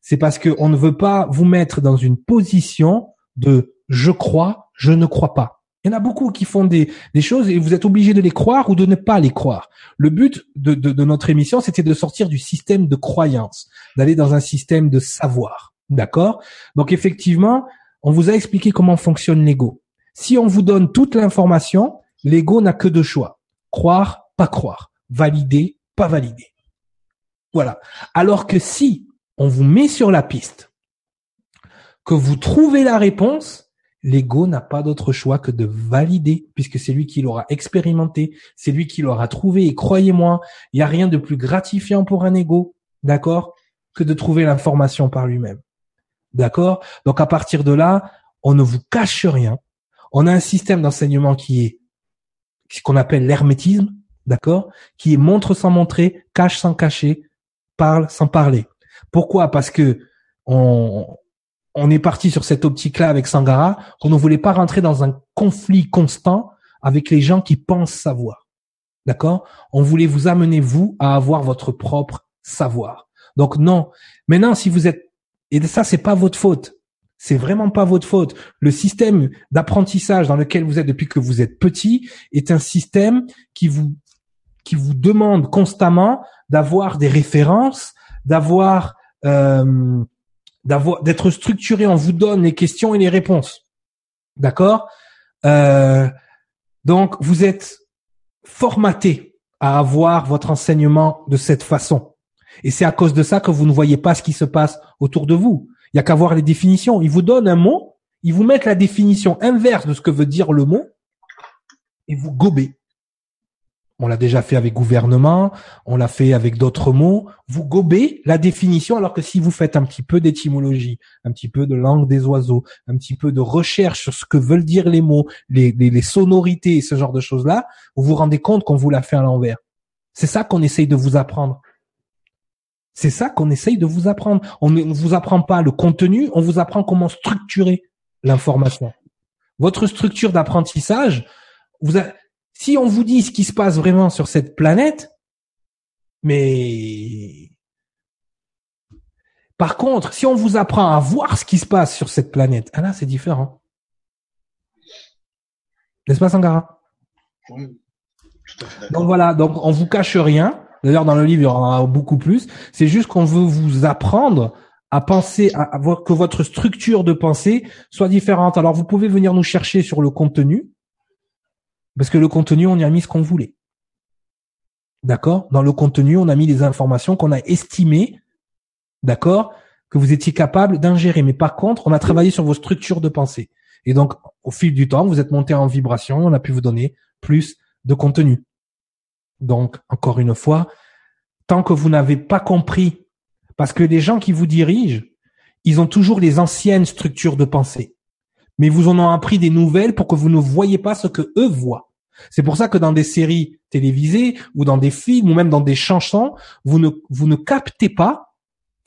C'est parce qu'on ne veut pas vous mettre dans une position de je crois, je ne crois pas. Il y en a beaucoup qui font des, choses et vous êtes obligé de les croire ou de ne pas les croire. Le but de notre émission, c'était de sortir du système de croyance, d'aller dans un système de savoir. D'accord? Donc effectivement, on vous a expliqué comment fonctionne l'ego. Si on vous donne toute l'information, l'ego n'a que deux choix. Croire, pas croire. Valider, pas valider. Voilà. Alors que si on vous met sur la piste, que vous trouvez la réponse, l'ego n'a pas d'autre choix que de valider, puisque c'est lui qui l'aura expérimenté, c'est lui qui l'aura trouvé. Et croyez-moi, il n'y a rien de plus gratifiant pour un ego, d'accord, que de trouver l'information par lui-même. D'accord? Donc à partir de là, on ne vous cache rien. On a un système d'enseignement qui est ce qu'on appelle l'hermétisme, d'accord? Qui est montre sans montrer, cache sans cacher, parle sans parler. Pourquoi? Parce que on, on est parti sur cette optique-là avec Sangara, qu'on ne voulait pas rentrer dans un conflit constant avec les gens qui pensent savoir. D'accord? On voulait vous amener, vous, à avoir votre propre savoir. Donc non. Maintenant, si vous êtes... Et ça, c'est pas votre faute. C'est vraiment pas votre faute. Le système d'apprentissage dans lequel vous êtes depuis que vous êtes petit est un système qui vous qui vous demande constamment d'avoir des références, d'avoir euh, d'avoir d'être structuré. On vous donne les questions et les réponses. D'accord? Euh, Donc vous êtes formaté à avoir votre enseignement de cette façon. Et c'est à cause de ça que vous ne voyez pas ce qui se passe autour de vous. Il y a qu'à voir les définitions. Ils vous donnent un mot, ils vous mettent la définition inverse de ce que veut dire le mot, et vous gobez. On l'a déjà fait avec gouvernement, on l'a fait avec d'autres mots. Vous gobez la définition, alors que si vous faites un petit peu d'étymologie, un petit peu de langue des oiseaux, un petit peu de recherche sur ce que veulent dire les mots, les, sonorités et ce genre de choses-là, vous vous rendez compte qu'on vous l'a fait à l'envers. C'est ça qu'on essaye de vous apprendre. C'est ça qu'on essaye de vous apprendre. On ne vous apprend pas le contenu, on vous apprend comment structurer l'information. Votre structure d'apprentissage, vous a, si on vous dit ce qui se passe vraiment sur cette planète, mais par contre, si on vous apprend à voir ce qui se passe sur cette planète, ah là, c'est différent. N'est-ce pas, Sangara? Oui, tout à fait Donc voilà, donc on vous cache rien. D'ailleurs, dans le livre, il y aura beaucoup plus. C'est juste qu'on veut vous apprendre à penser, à, voir que votre structure de pensée soit différente. Alors, vous pouvez venir nous chercher sur le contenu. Parce que le contenu, on y a mis ce qu'on voulait. D'accord? Dans le contenu, on a mis les informations qu'on a estimées, d'accord, que vous étiez capable d'ingérer. Mais par contre, on a travaillé sur vos structures de pensée. Et donc, au fil du temps, vous êtes monté en vibration on a pu vous donner plus de contenu. Donc, encore une fois, tant que vous n'avez pas compris, parce que les gens qui vous dirigent, ils ont toujours les anciennes structures de pensée mais vous en ont appris des nouvelles pour que vous ne voyez pas ce que eux voient. C'est pour ça que dans des séries télévisées ou dans des films ou même dans des chansons, vous ne, vous ne captez pas,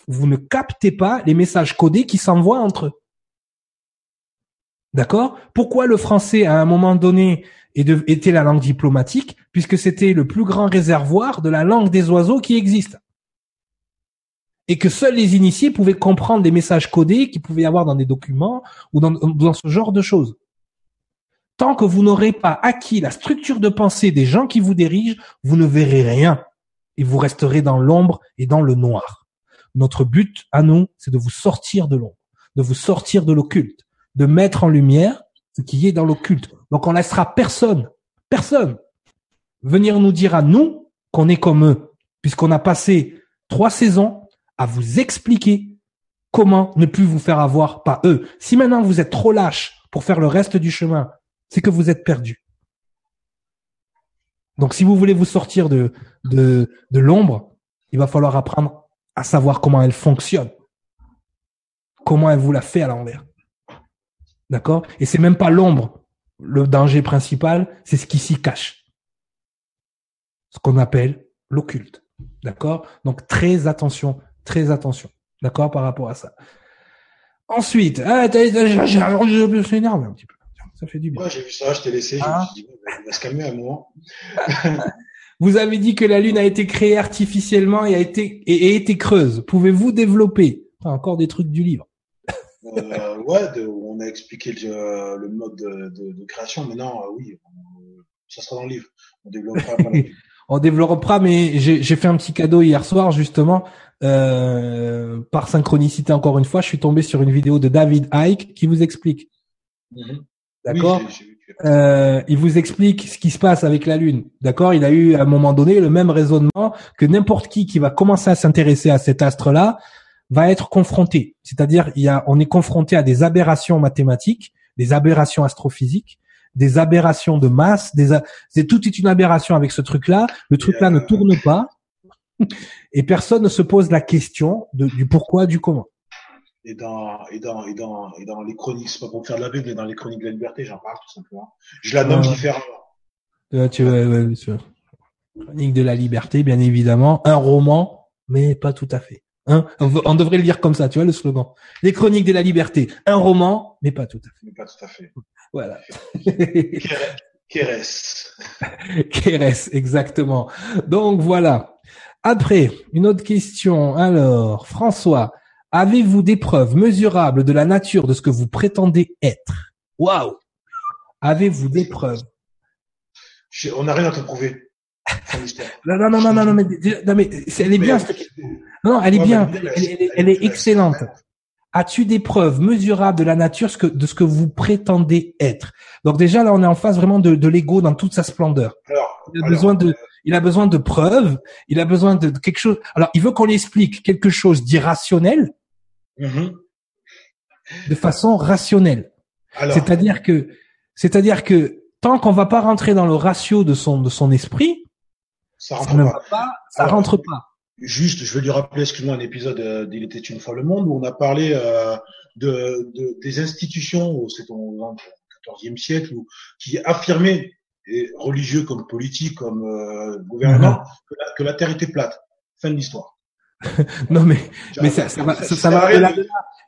vous ne captez pas les messages codés qui s'envoient entre eux. D'accord? Pourquoi le français, à un moment donné, était la langue diplomatique Puisque c'était le plus grand réservoir de la langue des oiseaux qui existe? Et que seuls les initiés pouvaient comprendre des messages codés qu'il pouvait y avoir dans des documents ou dans, dans ce genre de choses. Tant que vous n'aurez pas acquis la structure de pensée des gens qui vous dirigent, vous ne verrez rien et vous resterez dans l'ombre et dans le noir. Notre but à nous, c'est de vous sortir de l'ombre, de vous sortir de l'occulte, de mettre en lumière ce qui est dans l'occulte. Donc on laissera personne, personne, venir nous dire à nous qu'on est comme eux, puisqu'on a passé trois saisons à vous expliquer comment ne plus vous faire avoir par eux. Si maintenant vous êtes trop lâche pour faire le reste du chemin, c'est que vous êtes perdu. Donc si vous voulez vous sortir de, de, de l'ombre, il va falloir apprendre à savoir comment elle fonctionne. Comment elle vous l'a fait à l'envers. D'accord? Et c'est même pas l'ombre. Le danger principal, c'est ce qui s'y cache. Ce qu'on appelle l'occulte. D'accord? Donc très attention très attention. D'accord? Par rapport à ça. Ensuite, ah, je énervé un petit peu. Ça fait du bien. Ouais, j'ai vu ça, je t'ai laissé. Ah. Je me suis dit, il va se calmer à moi. vous avez dit que la Lune a été créée artificiellement et a été et, été creuse. Pouvez-vous développer encore des trucs du livre euh, Ouais, de, on a expliqué le, le mode de, de, de, création. Maintenant, euh, oui, ça sera dans le livre. On développera. on développera, mais j'ai fait un petit cadeau hier soir justement euh, par synchronicité encore une fois, je suis tombé sur une vidéo de David Icke qui vous explique. Mhm. D'accord euh, Il vous explique ce qui se passe avec la Lune. D'accord Il a eu à un moment donné le même raisonnement que n'importe qui qui va commencer à s'intéresser à cet astre-là va être confronté. C'est-à-dire, il y a, on est confronté à des aberrations mathématiques, des aberrations astrophysiques, des aberrations de masse, des c'est tout est une aberration avec ce truc-là. Le truc-là ne tourne pas et personne ne se pose la question de, du pourquoi, du comment. Et dans, et dans, et dans, et dans les chroniques, c'est pas pour faire de la pub, mais dans les chroniques de la liberté, j'en parle tout simplement. Je la nomme différemment. tu, ouais, ouais, tu Chronique de la liberté, bien évidemment. Un roman, mais pas tout à fait. Hein on, devrait le dire comme ça, tu vois le slogan. Les chroniques de la liberté. Un roman, mais pas tout à fait. Mais pas tout à fait. Voilà. Keres. Keres, exactement. Donc voilà. Après, une autre question. Alors, François, avez-vous des preuves mesurables de la nature de ce que vous prétendez être? Waouh Avez-vous des preuves? On n'a rien à te prouver. non, non, non, non, non, mais, non, mais elle est bien. Non, elle est bien. Elle, est excellente. As-tu des preuves mesurables de la nature de ce que vous prétendez être? Donc déjà là, on est en face vraiment de, l'ego dans toute sa splendeur. il a besoin de, il a besoin de preuves. Il a besoin de, quelque chose. Alors, il veut qu'on lui explique quelque chose d'irrationnel mm-hmm. de façon rationnelle. C'est-à-dire que, c'est-à-dire que tant qu'on va pas rentrer dans le ratio de son de son esprit, ça rentre pas. ça rentre pas. Juste, je veux lui rappeler, excuse-moi, un épisode euh, d'Il était une fois le monde où on a parlé euh, de, de, des institutions, c'est au XIVe siècle, où, qui affirmaient, et religieux comme politique, comme euh, gouvernement, que, la, que, la, Terre était plate. Fin de l'histoire. non mais mais ça, ça, va ça, ça va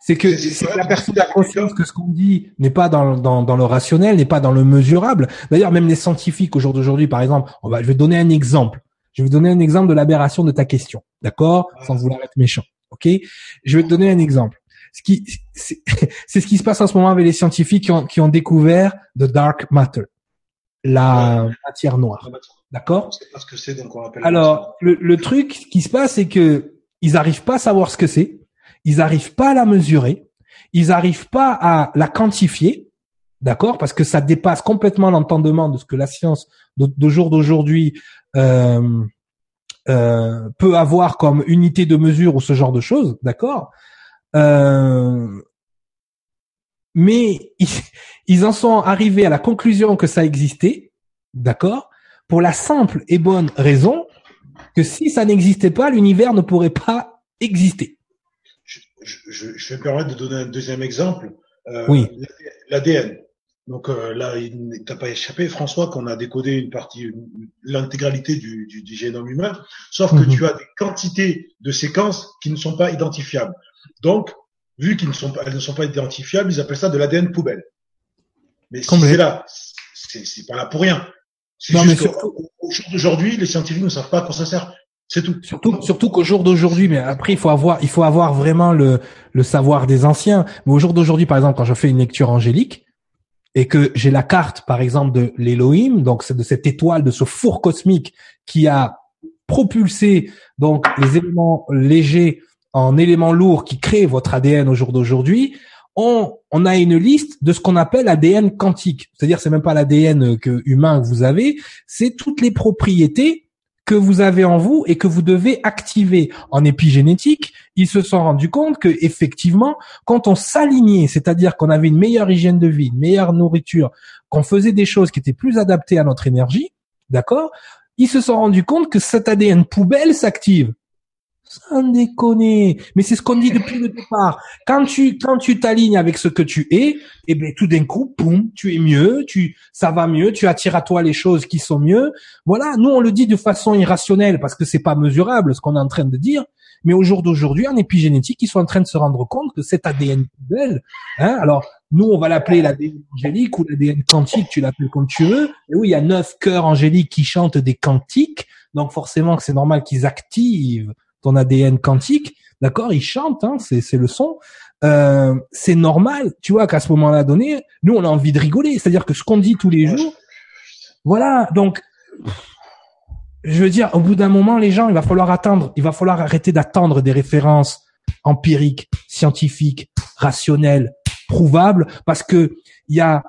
c'est que c'est la personne a conscience que ce qu'on dit n'est pas dans, dans, dans le rationnel, n'est pas dans le mesurable. D'ailleurs, même les scientifiques au jour d'aujourd'hui, par exemple, on va, je vais donner un exemple. Je vais vous donner un exemple de l'aberration de ta question, d'accord? Sans vouloir être méchant, ok? Je vais te donner un exemple. Ce qui, c'est ce qui se passe en ce moment avec les scientifiques qui ont, qui ont découvert the dark matter, la matière noire, d'accord? Alors, le, le truc qui se passe, c'est que ils arrivent pas à savoir ce que c'est, ils arrivent pas à la mesurer, ils arrivent pas à la quantifier, d'accord? Parce que ça dépasse complètement l'entendement de ce que la science de jour d'aujourd'hui euh, euh, peut avoir comme unité de mesure ou ce genre de choses, d'accord? Euh, Mais ils, en sont arrivés à la conclusion que ça existait, d'accord? Pour la simple et bonne raison que si ça n'existait pas, l'univers ne pourrait pas exister. Je, je, je, vais me permettre de donner un deuxième exemple. Oui. L'ADN. Donc euh, là, il t'a pas échappé, François, qu'on a décodé une partie, l'intégralité du, du, du, génome humain, sauf que mhm. tu as des quantités de séquences qui ne sont pas identifiables. Donc, vu qu'ils ne sont pas, elles ne sont pas identifiables, ils appellent ça de l'ADN poubelle. Mais si c'est là, c'est pas là pour rien. C'est juste qu'au jour d'aujourd'hui, les scientifiques ne savent pas à quoi ça sert. C'est tout. Surtout, surtout qu'au jour d'aujourd'hui, mais après il faut avoir, il faut avoir vraiment le, le savoir des anciens. Mais au jour d'aujourd'hui, par exemple, quand je fais une lecture angélique, et que j'ai la carte, par exemple, de l'Elohim, donc c'est de cette étoile, de ce four cosmique qui a propulsé donc les éléments légers en éléments lourds qui créent votre ADN au jour d'aujourd'hui, on, on a une liste de ce qu'on appelle ADN quantique. C'est-à-dire, c'est même pas l'ADN que humain que vous avez, c'est toutes les propriétés que vous avez en vous et que vous devez activer en épigénétique, ils se sont rendus compte que effectivement, quand on s'alignait, c'est-à-dire qu'on avait une meilleure hygiène de vie, une meilleure nourriture, qu'on faisait des choses qui étaient plus adaptées à notre énergie, d'accord Ils se sont rendus compte que cet ADN poubelle s'active. Sans déconner. Mais c'est ce qu'on dit depuis le départ. Quand tu, quand tu t'alignes avec ce que tu es, eh ben, tout d'un coup, boum, tu es mieux, tu, ça va mieux, tu attires à toi les choses qui sont mieux. Voilà. Nous, on le dit de façon irrationnelle parce que c'est pas mesurable ce qu'on est en train de dire. Mais au jour d'aujourd'hui, en épigénétique, ils sont en train de se rendre compte que cet ADN poubelle, hein, alors, nous, on va l'appeler l'ADN angélique ou l'ADN quantique, tu l'appelles comme tu veux. Et oui, il y a neuf cœurs angéliques qui chantent des cantiques. Donc, forcément c'est normal qu'ils activent ton ADN quantique, d'accord, il chante, hein, c'est c'est le son. Euh, c'est normal, tu vois, qu'à ce moment-là donné, nous on a envie de rigoler, c'est-à-dire que ce qu'on dit tous les jours, voilà. Donc, je veux dire, au bout d'un moment, les gens, il va falloir attendre, il va falloir arrêter d'attendre des références empiriques, scientifiques, rationnelles, prouvables, parce que il y a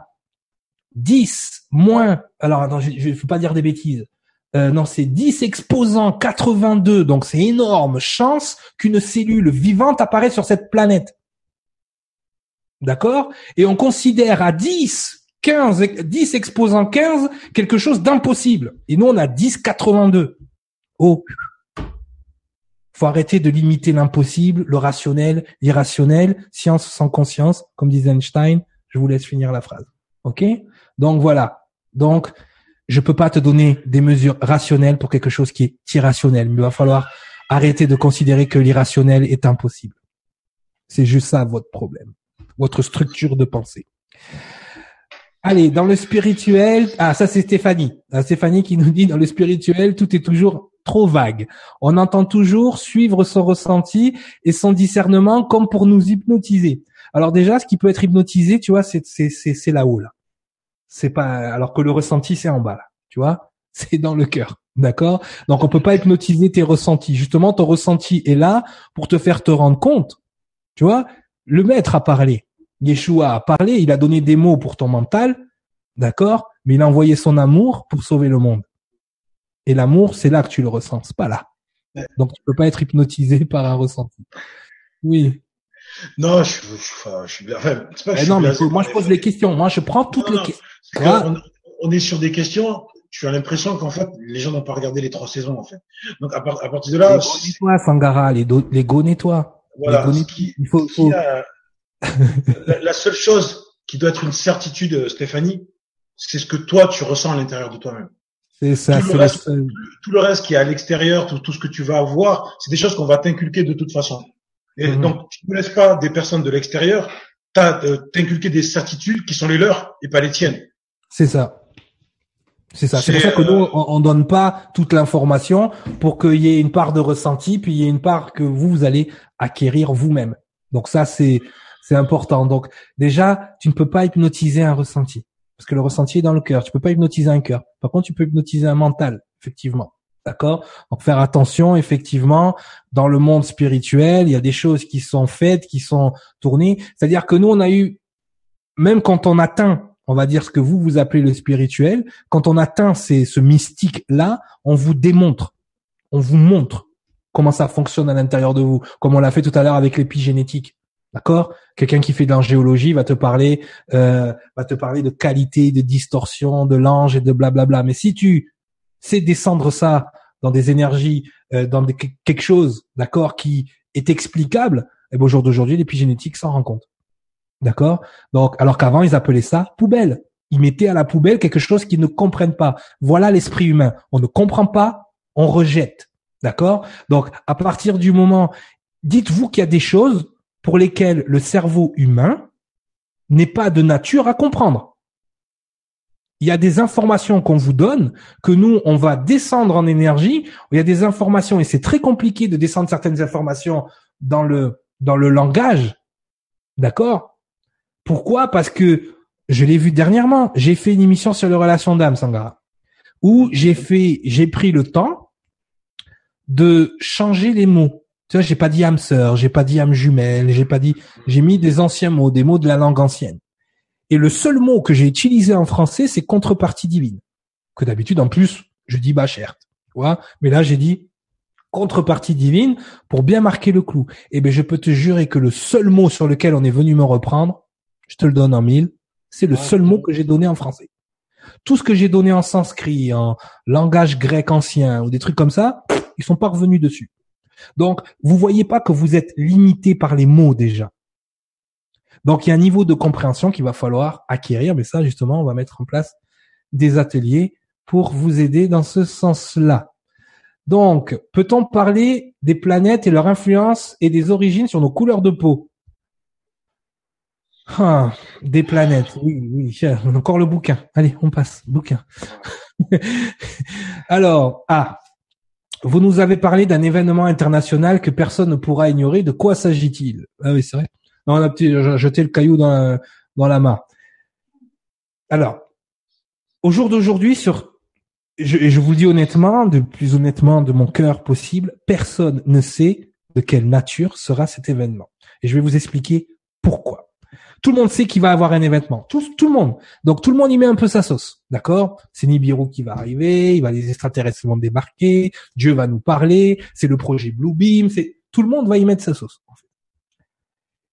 10 moins, alors attends, je ne veux pas dire des bêtises, euh, non, c'est 10 exposants 82, donc c'est énorme chance qu'une cellule vivante apparaisse sur cette planète. D'accord? Et on considère à 10, 15, 10 exposant 15 quelque chose d'impossible. Et nous, on a 10, 82. Oh faut arrêter de limiter l'impossible, le rationnel, l'irrationnel, science sans conscience, comme disait Einstein. Je vous laisse finir la phrase. OK? Donc voilà. Donc, je peux pas te donner des mesures rationnelles pour quelque chose qui est irrationnel. Il va falloir arrêter de considérer que l'irrationnel est impossible. C'est juste ça votre problème, votre structure de pensée. Allez, dans le spirituel, ah ça c'est Stéphanie, ah, Stéphanie qui nous dit dans le spirituel tout est toujours trop vague. On entend toujours suivre son ressenti et son discernement comme pour nous hypnotiser. Alors déjà, ce qui peut être hypnotisé, tu vois, c'est c'est c'est là-haut là. C'est pas alors que le ressenti c'est en bas là, tu vois, c'est dans le cœur. D'accord? Donc on peut pas hypnotiser tes ressentis. Justement, ton ressenti est là pour te faire te rendre compte. Tu vois, le maître a parlé. Yeshua a parlé, il a donné des mots pour ton mental, d'accord? Mais il a envoyé son amour pour sauver le monde. Et l'amour, c'est là que tu le ressens, c'est pas là. Donc tu peux pas être hypnotisé par un ressenti. Oui. Non, je, je, je suis bien. Enfin, pas que non, mais moi je pose les questions. Moi je prends toutes les questions. On, est sur des questions. Tu as l'impression qu'en fait les gens n'ont pas regardé les trois saisons en fait. Donc à, partir de là. Les toi Sangara, les, les go nettoie. Voilà. il faut, faut la, seule chose qui doit être une certitude, euh, Stéphanie, c'est ce que toi tu ressens à l'intérieur de toi-même. C'est ça. Tout le, reste, tout le, reste, qui est à l'extérieur, tout, tout, ce que tu vas avoir, c'est des choses qu'on va t'inculquer de toute façon. Et mhm. donc, tu ne laisses pas des personnes de l'extérieur euh, t'inculquer des certitudes qui sont les leurs et pas les tiennes. C'est ça. C'est ça. C'est pour ça que nous, on, donne pas toute l'information pour qu'il y ait une part de ressenti, puis il y ait une part que vous, vous allez acquérir vous-même. Donc ça, c'est c'est important. Donc déjà, tu ne peux pas hypnotiser un ressenti parce que le ressenti est dans le cœur. Tu peux pas hypnotiser un cœur. Par contre, tu peux hypnotiser un mental, effectivement. D'accord? Donc faire attention, effectivement, dans le monde spirituel, il y a des choses qui sont faites, qui sont tournées. C'est-à-dire que nous, on a eu, même quand on atteint, on va dire ce que vous vous appelez le spirituel, quand on atteint ces, ce mystique-là, on vous démontre, on vous montre comment ça fonctionne à l'intérieur de vous, comme on l'a fait tout à l'heure avec l'épigénétique. D'accord? Quelqu'un qui fait de l'angéologie va te parler, euh, va te parler de qualité, de distorsion, de l'ange et de blablabla. Mais si tu sais descendre ça dans des énergies, euh, dans quelque chose, d'accord, qui est explicable, et eh ben, au jour d'aujourd'hui, l'épigénétique s'en rend compte. D'accord? Donc, alors qu'avant, ils appelaient ça poubelle. Ils mettaient à la poubelle quelque chose qu'ils ne comprennent pas. Voilà l'esprit humain. On ne comprend pas, on rejette. D'accord? Donc, à partir du moment, dites-vous qu'il y a des choses pour lesquels le cerveau humain n'est pas de nature à comprendre. Il y a des informations qu'on vous donne, que nous, on va descendre en énergie. Il y a des informations, et c'est très compliqué de descendre certaines informations dans le, dans le langage. D'accord? Pourquoi? Parce que je l'ai vu dernièrement. J'ai fait une émission sur les relations d'âme, Sangara, où j'ai fait, j'ai pris le temps de changer les mots. Tu vois, j'ai pas dit âme sœur, j'ai pas dit âme jumelle, j'ai pas dit, j'ai mis des anciens mots, des mots de la langue ancienne. Et le seul mot que j'ai utilisé en français, c'est contrepartie divine. Que d'habitude, en plus, je dis bachert. Tu vois? Mais là, j'ai dit contrepartie divine pour bien marquer le clou. Et eh ben, je peux te jurer que le seul mot sur lequel on est venu me reprendre, je te le donne en mille, c'est le seul mot que j'ai donné en français. Tout ce que j'ai donné en sanskrit, en langage grec ancien ou des trucs comme ça, ils sont pas revenus dessus. Donc, vous voyez pas que vous êtes limité par les mots déjà. Donc, il y a un niveau de compréhension qu'il va falloir acquérir, mais ça, justement, on va mettre en place des ateliers pour vous aider dans ce sens-là. Donc, peut-on parler des planètes et leur influence et des origines sur nos couleurs de peau? Ah, Des planètes, oui, oui, encore le bouquin. Allez, on passe, bouquin. Alors, ah, vous nous avez parlé d'un événement international que personne ne pourra ignorer. De quoi s'agit-il? Ah oui, c'est vrai. On a jeté le caillou dans dans la mare. Alors, au jour d'aujourd'hui, sur, je, je vous le dis honnêtement, de plus honnêtement de mon cœur possible, personne ne sait de quelle nature sera cet événement. Et je vais vous expliquer pourquoi. Tout le monde sait qu'il va avoir un événement. Tout, tout le monde. Donc tout le monde y met un peu sa sauce. D'accord? C'est Nibiru qui va arriver, il va les extraterrestres vont débarquer, Dieu va nous parler, c'est le projet Bluebeam, c'est tout le monde va y mettre sa sauce.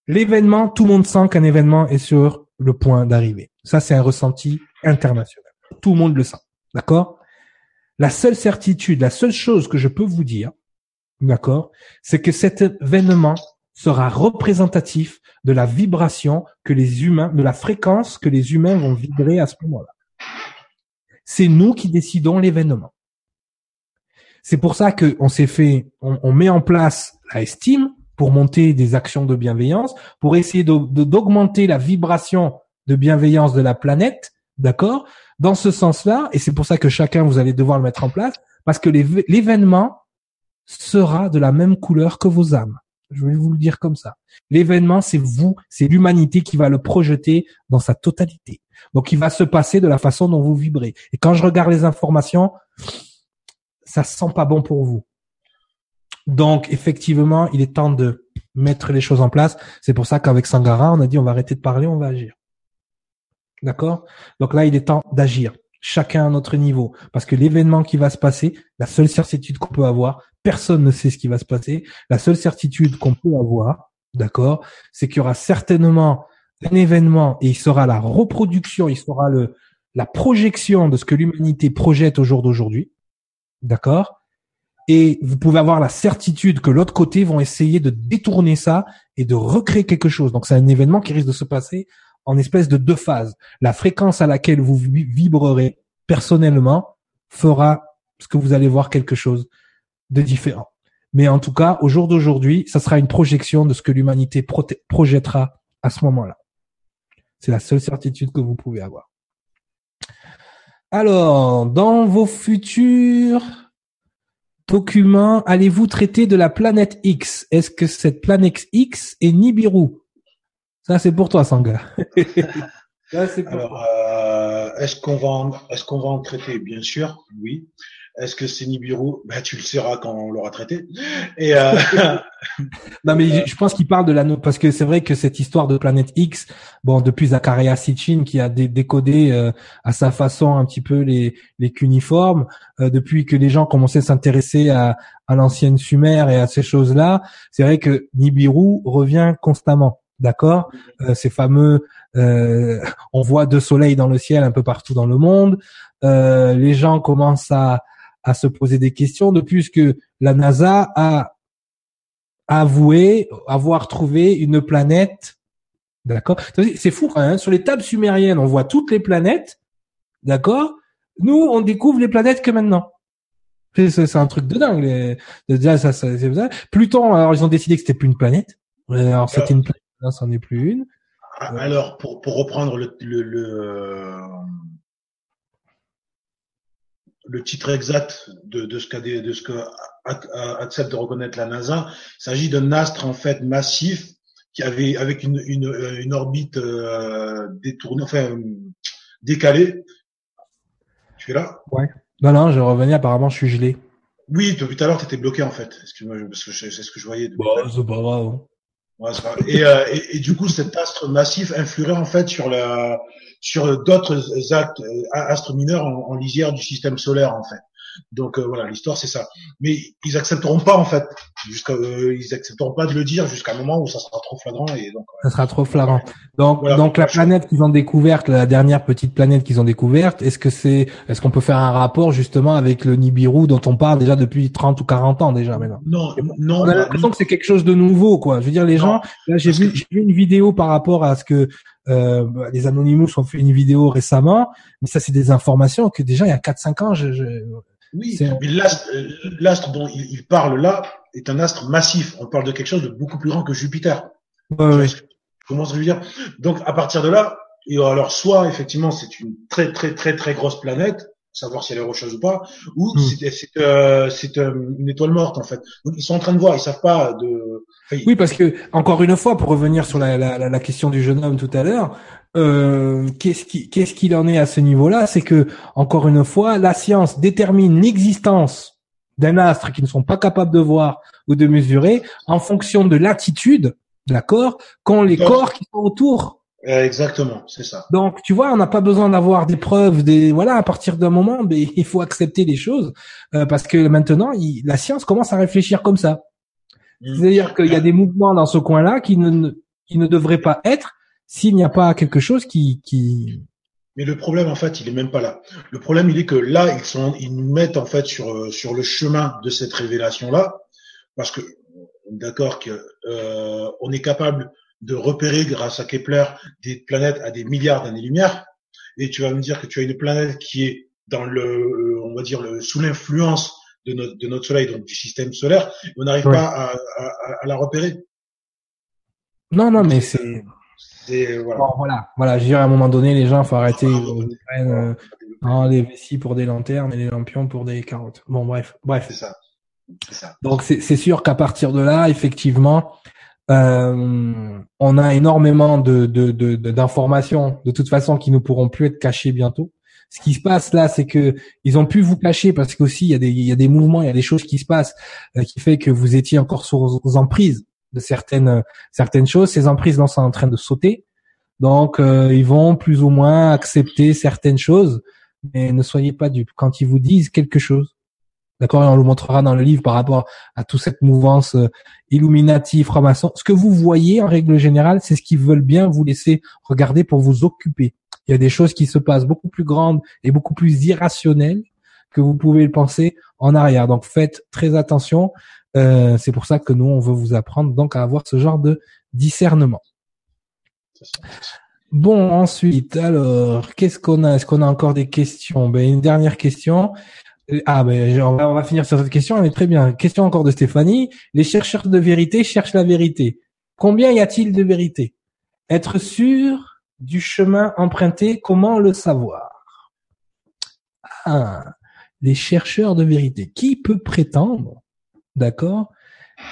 L'événement, tout le monde sent qu'un événement est sur le point d'arriver. Ça, c'est un ressenti international. Tout le monde le sent. D'accord? La seule certitude, la seule chose que je peux vous dire, d'accord, c'est que cet événement sera représentatif de la vibration que les humains, de la fréquence que les humains vont vibrer à ce moment-là. C'est nous qui décidons l'événement. C'est pour ça qu'on s'est fait, on, met en place la estime pour monter des actions de bienveillance, pour essayer d'augmenter la vibration de bienveillance de la planète, d'accord? Dans ce sens-là, et c'est pour ça que chacun, vous allez devoir le mettre en place, parce que l'événement sera de la même couleur que vos âmes. Je vais vous le dire comme ça. L'événement, c'est vous, c'est l'humanité qui va le projeter dans sa totalité. Donc, il va se passer de la façon dont vous vibrez. Et quand je regarde les informations, ça sent pas bon pour vous. Donc, effectivement, il est temps de mettre les choses en place. C'est pour ça qu'avec Sangara, on a dit on va arrêter de parler, on va agir. D'accord? Donc là, il est temps d'agir. Chacun à notre niveau. Parce que l'événement qui va se passer, la seule certitude qu'on peut avoir, personne ne sait ce qui va se passer. La seule certitude qu'on peut avoir, d'accord, c'est qu'il y aura certainement un événement et il sera la reproduction, il sera le, la projection de ce que l'humanité projette au jour d'aujourd'hui. D'accord? Et vous pouvez avoir la certitude que l'autre côté vont essayer de détourner ça et de recréer quelque chose. Donc c'est un événement qui risque de se passer en espèce de deux phases. La fréquence à laquelle vous vibrerez personnellement fera ce que vous allez voir quelque chose de différent. Mais en tout cas, au jour d'aujourd'hui, ça sera une projection de ce que l'humanité projettera à ce moment-là. C'est la seule certitude que vous pouvez avoir. Alors, dans vos futurs documents, allez-vous traiter de la planète X? Est-ce que cette planète X est Nibiru? Ça, c'est pour toi, Sanga. Alors, euh, est-ce qu'on va, est-ce qu'on va en traiter? Bien sûr, oui. Est-ce que c'est Nibiru bah, Tu le sauras quand on l'aura traité? Et euh... non, mais je pense qu'il parle de l'anneau parce que c'est vrai que cette histoire de planète X, bon, depuis Zakaria Sitchin qui a décodé euh, à sa façon un petit peu les, les cuniformes, euh, depuis que les gens commençaient à s'intéresser à, à l'ancienne Sumer et à ces choses-là, c'est vrai que Nibiru revient constamment. D'accord? Euh, Ces fameux, on voit deux soleils dans le ciel un peu partout dans le monde. les gens commencent à à se poser des questions depuis que la NASA a avoué avoir trouvé une planète. D'accord? C'est fou quand même. Sur les tables sumériennes, on voit toutes les planètes. D'accord? Nous, on découvre les planètes que maintenant. C'est un truc de dingue. Déjà, ça, ça, Pluton, alors ils ont décidé que c'était plus une planète. Alors c'était une planète, non, c'en est plus une. Alors pour pour reprendre le, le, le le titre exact de, de ce qu'a de ce que accepte de reconnaître la NASA, il s'agit d'un astre en fait massif qui avait avec une, une, une orbite euh, détournée, enfin décalée. Tu es là? Ouais. Non, non, je revenais. Apparemment, je suis gelé. Oui, depuis tout à l'heure, tu étais bloqué en fait. Excuse-moi, parce que c'est ce que je voyais. Bah, c'est pas grave. Euh, et, du coup, cet astre massif influerait en fait sur la sur d'autres astres mineurs en, lisière du système solaire en fait. Donc euh, voilà, l'histoire c'est ça. Mais ils accepteront pas en fait, jusqu'à euh, ils accepteront pas de le dire jusqu'à un moment où ça sera trop flagrant et donc. Ça sera trop flagrant. Donc donc la planète qu'ils ont découverte, la dernière petite planète qu'ils ont découverte, est-ce que c'est est-ce qu'on peut faire un rapport justement avec le Nibiru dont on parle déjà depuis 30 ou 40 ans déjà maintenant? Non, non. On a l'impression que c'est quelque chose de nouveau quoi. Je veux dire les gens, là j'ai vu j'ai vu une vidéo par rapport à ce que euh, bah, les Anonymous ont fait une vidéo récemment, mais ça c'est des informations que déjà il y a 4-5 ans, je, je, oui, mais l'astre dont il, parle là est un astre massif. On parle de quelque chose de beaucoup plus grand que Jupiter. Ouais, Comment je veux dire? Donc à partir de là, et alors soit effectivement c'est une très très très très grosse planète, savoir si elle est rocheuse ou pas, ou hmm. c'est euh, euh, une étoile morte en fait. Donc ils sont en train de voir, ils savent pas de. oui, parce que encore une fois, pour revenir sur la, la, la question du jeune homme tout à l'heure, euh, qu'est-ce qui qu'est-ce qu'il en est à ce niveau-là? C'est que encore une fois, la science détermine l'existence d'un astre qu'ils ne sont pas capables de voir ou de mesurer en fonction de l'attitude, d'accord, qu'ont les corps qui sont autour. Exactement, c'est ça. Donc, tu vois, on n'a pas besoin d'avoir des preuves, des voilà, à partir d'un moment, mais il faut accepter les choses euh, parce que maintenant, la science commence à réfléchir comme ça. Mm. C'est-à-dire qu'il y a des mouvements dans ce coin-là qui ne qui ne devrait pas être s'il n'y a pas quelque chose qui, qui... Mais le problème, en fait, il est même pas là. Le problème, il est que là, ils sont, ils nous mettent en fait sur euh, sur le chemin de cette révélation-là, parce que d'accord que euh, on est capable de repérer grâce à Kepler des planètes à des milliards d'années-lumière, et tu vas me dire que tu as une planète qui est dans le, on va dire, le, sous l'influence de notre, de notre Soleil, donc du système solaire, on n'arrive pas à, à, à, la repérer. Non, non, mais c'est. Voilà. voilà, voilà. Je dirais à un moment donné, les gens, faut arrêter. Ils prennent euh, des vessies pour des lanternes et des lampions pour des carottes. Bon, bref, bref. C'est ça. ça. Donc c'est sûr qu'à partir de là, effectivement, euh, on a énormément de d'informations de, de, de toute façon qui ne pourront plus être cachées bientôt ce qui se passe là, c'est que ils ont pu vous cacher parce qu'aussi il y a des il y a des mouvements, il y a des choses qui se passent euh, qui fait que vous étiez encore sous emprise de certaines certaines choses. Ces emprises là sont en train de sauter, donc euh, ils vont plus ou moins accepter certaines choses, mais ne soyez pas dupes quand ils vous disent quelque chose. D'accord, et on le montrera dans le livre par rapport à toute cette mouvance euh, Illuminati, franc-maçon. Ce que vous voyez en règle générale, c'est ce qu'ils veulent bien vous laisser regarder pour vous occuper. Il y a des choses qui se passent beaucoup plus grandes et beaucoup plus irrationnelles que vous pouvez le penser en arrière. Donc faites très attention. Euh, c'est pour ça que nous on veut vous apprendre donc à avoir ce genre de discernement. Bon ensuite alors qu'est-ce qu'on a? Est-ce qu'on a encore des questions? Ben une dernière question. Ah ben on va, on va finir sur cette question. Elle est très bien. Question encore de Stéphanie. Les chercheurs de vérité cherchent la vérité. Combien y a-t-il de vérité? Être sûr du chemin emprunté, comment le savoir? Ah, les chercheurs de vérité. Qui peut prétendre, d'accord?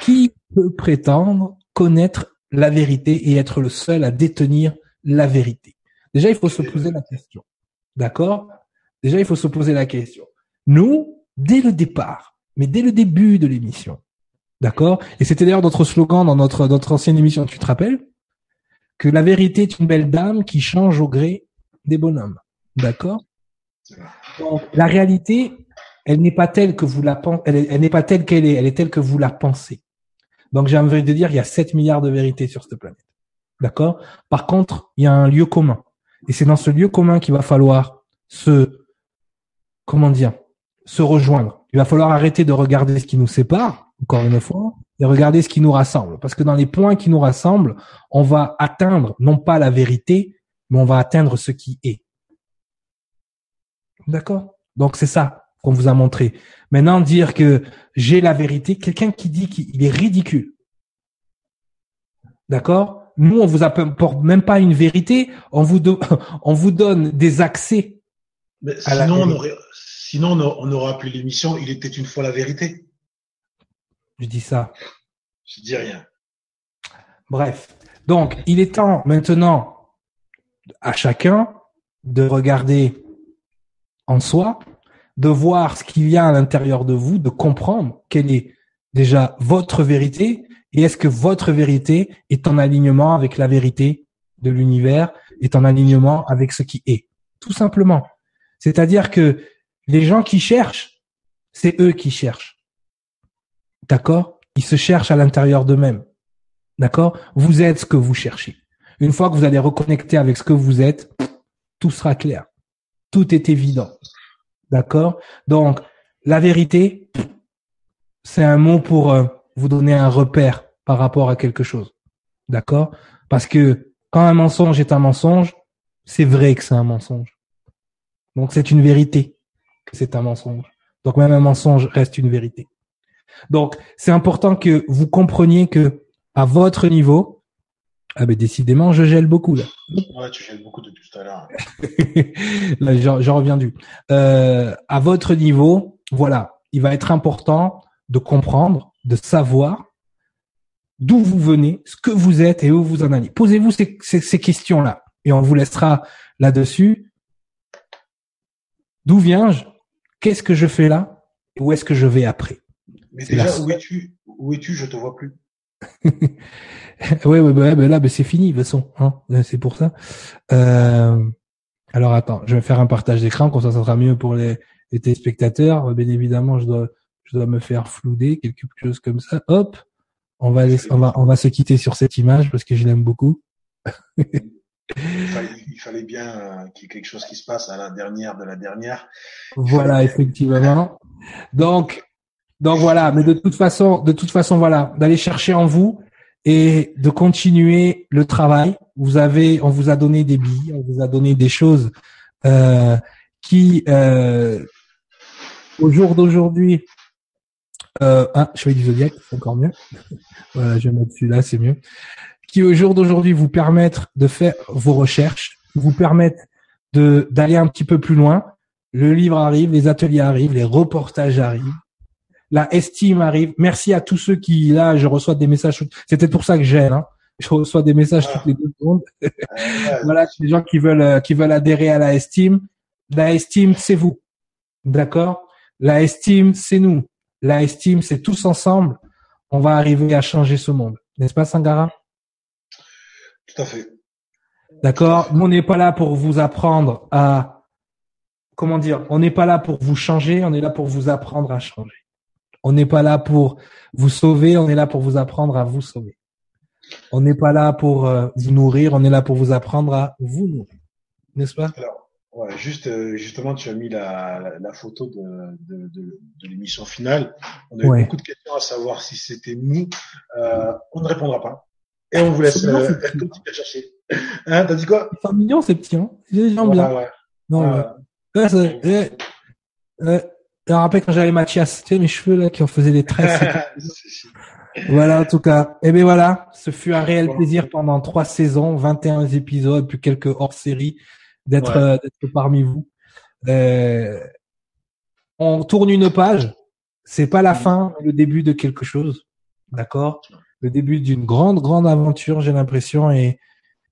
Qui peut prétendre connaître la vérité et être le seul à détenir la vérité? Déjà, il faut se poser la question, d'accord? Déjà, il faut se poser la question. Nous, dès le départ, mais dès le début de l'émission, d'accord? Et c'était d'ailleurs notre slogan dans notre, notre ancienne émission, tu te rappelles? Que la vérité est une belle dame qui change au gré des bonhommes. D'accord? Donc la réalité, elle n'est pas telle que vous la pensez, elle, n'est pas telle qu'elle est, elle est telle que vous la pensez. Donc j'ai envie de dire, il y a 7 milliards de vérités sur cette planète. D'accord? Par contre, il y a un lieu commun. Et c'est dans ce lieu commun qu'il va falloir se, comment dire, se rejoindre. Il va falloir arrêter de regarder ce qui nous sépare, encore une fois, et regarder ce qui nous rassemble. Parce que dans les points qui nous rassemblent, on va atteindre non pas la vérité, mais on va atteindre ce qui est. D'accord? Donc c'est ça qu'on vous a montré. Maintenant, dire que j'ai la vérité, quelqu'un qui dit qu'il est ridicule. D'accord? Nous, on vous apporte même pas une vérité, on vous, on vous donne des accès. Mais sinon, on aurait, sinon, on aurait appelé l'émission Il était une fois la vérité. Je dis ça. Je dis rien. Bref. Donc, il est temps maintenant à chacun de regarder en soi, de voir ce qu'il y a à l'intérieur de vous, de comprendre quelle est déjà votre vérité et est-ce que votre vérité est en alignement avec la vérité de l'univers, est en alignement avec ce qui est. Tout simplement. C'est-à-dire que les gens qui cherchent, c'est eux qui cherchent. D'accord? Ils se cherchent à l'intérieur d'eux-mêmes. D'accord? Vous êtes ce que vous cherchez. Une fois que vous allez reconnecter avec ce que vous êtes, tout sera clair. Tout est évident. D'accord? Donc, la vérité, c'est un mot pour euh, vous donner un repère par rapport à quelque chose. D'accord? Parce que quand un mensonge est un mensonge, c'est vrai que c'est un mensonge. Donc, c'est une vérité que c'est un mensonge. Donc, même un mensonge reste une vérité. Donc, c'est important que vous compreniez que à votre niveau, ah ben décidément, je gèle beaucoup là. Ouais, tu gèles beaucoup depuis tout à l'heure. là, j'en reviens du. Euh, à votre niveau, voilà, il va être important de comprendre, de savoir d'où vous venez, ce que vous êtes et où vous en allez. Posez-vous ces, ces questions-là et on vous laissera là-dessus. D'où viens-je? Qu'est-ce que je fais là? Et où est-ce que je vais après? Mais déjà, où es-tu? Où es-tu? Je te vois plus. ouais, ouais, bah, bah là, bah, c'est fini de toute façon. Hein c'est pour ça. Euh... Alors attends, je vais faire un partage d'écran, comme ça, ça sera mieux pour les, les téléspectateurs. Bien évidemment, je dois, je dois me faire flouder quelque chose comme ça. Hop, On va, on va, on va se quitter sur cette image parce que je l'aime beaucoup. il, fallait, bien euh, qu'il y ait quelque chose qui se passe à la dernière de la dernière. Voilà, effectivement. Donc, donc voilà. Mais de toute façon, de toute façon, voilà, d'aller chercher en vous et de continuer le travail. Vous avez, on vous a donné des billes, on vous a donné des choses euh, qui, euh, au jour d'aujourd'hui, euh, ah, fais du zodiaque, c'est encore mieux. voilà, je vais mettre celui-là, c'est mieux. Qui au jour d'aujourd'hui vous permettent de faire vos recherches, vous permettent de d'aller un petit peu plus loin. Le livre arrive, les ateliers arrivent, les reportages arrivent, la estime arrive. Merci à tous ceux qui là, je reçois des messages. C'était pour ça que j'aime. Hein. Je reçois des messages toutes les deux secondes. voilà, des gens qui veulent euh, qui veulent adhérer à la estime. La estime, c'est vous, d'accord? La estime, c'est nous. La estime, c'est tous ensemble, on va arriver à changer ce monde. N'est-ce pas, Sangara? Tout à fait. D'accord? Nous, on n'est pas là pour vous apprendre à... Comment dire On n'est pas là pour vous changer, on est là pour vous apprendre à changer. On n'est pas là pour vous sauver, on est là pour vous apprendre à vous sauver. On n'est pas là pour euh, vous nourrir, on est là pour vous apprendre à vous nourrir. N'est-ce pas? Ouais, juste, euh, justement, tu as mis la, la, photo de, de, de, de l'émission finale. On a eu beaucoup de questions à savoir si c'était nous. Euh, on ne répondra pas. Et on vous laisse euh, continuer à chercher. Hein, t'as dit quoi? Ils sont mignons, ces petits. Hein. Bien. Ouais. Non, ouais. c'est, je me rappelle quand j'avais Mathias, tu sais, mes cheveux là qui en faisaient des tresses. voilà, en tout cas. Et eh bien voilà, ce fut un réel plaisir pendant trois saisons, 21 épisodes, puis quelques hors-séries d'être euh, d'être parmi vous. Euh, on tourne une page. C'est pas la mm. fin, le début de quelque chose. D'accord? Le début d'une grande, grande aventure, j'ai l'impression. Et,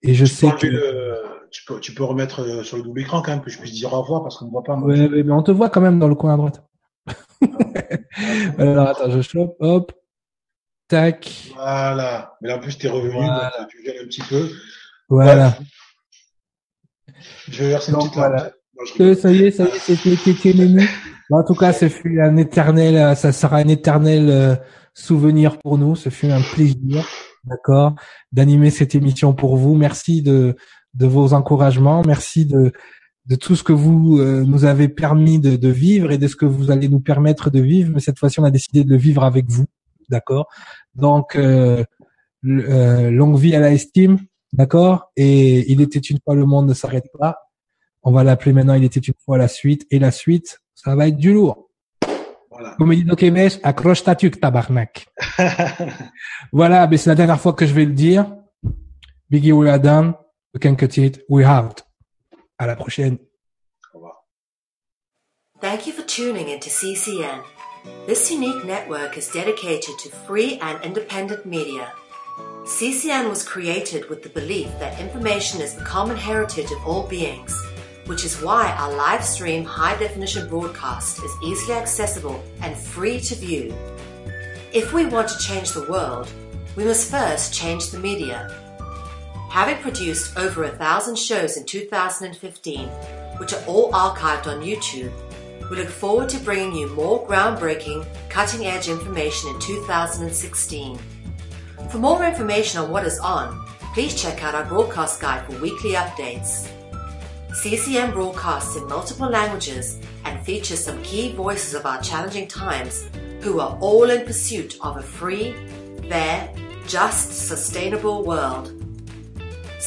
et je sais que... tu, peux, tu peux remettre euh, sur le double écran quand même, que je puisse dire au revoir parce qu'on ne voit pas. Ouais, mais on te voit quand même dans le coin à droite. Alors, attends, je chope. Hop. Tac. Voilà. Mais là, en plus, t'es revenu, tu viens un petit peu. Voilà. Je vais verser une petite voilà. ça y est, ça y est, c'était En tout cas, ce fut un éternel, euh, ça sera un éternel euh, souvenir pour nous. Ce fut un plaisir, d'accord, d'animer cette émission pour vous. Merci de de vos encouragements. Merci de de tout ce que vous euh, nous avez permis de, de, vivre et de ce que vous allez nous permettre de vivre. Mais cette fois-ci, on a décidé de le vivre avec vous, d'accord? Donc, longue vie à la estime. D'accord? Et il était une fois le monde ne s'arrête pas. On va l'appeler maintenant il était une fois la suite. Et la suite, ça va être du lourd. Voilà. Comme dit Dokemesh, accroche ta tuque, tabarnak. voilà, mais c'est la dernière fois que je vais le dire. Biggie, we are done. We can cut it. We have. À la prochaine. Au revoir. Thank you for tuning into CCN. This unique network is dedicated to free and independent media. CCN was created with the belief that information is the common heritage of all beings, which is why our live stream high definition broadcast is easily accessible and free to view. If we want to change the world, we must first change the media. Having produced over a thousand shows in 2015, which are all archived on YouTube, we look forward to bringing you more groundbreaking, cutting edge information in 2016. For more information on what is on, please check out our broadcast guide for weekly updates. CCM broadcasts in multiple languages and features some key voices of our challenging times who are all in pursuit of a free, fair, just, sustainable world.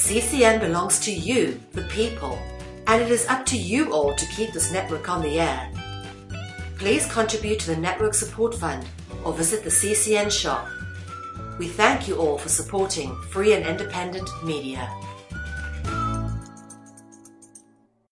CCN belongs to you, the people, and it is up to you all to keep this network on the air. Please contribute to the Network Support Fund or visit the CCN shop we thank you all for supporting free and independent media.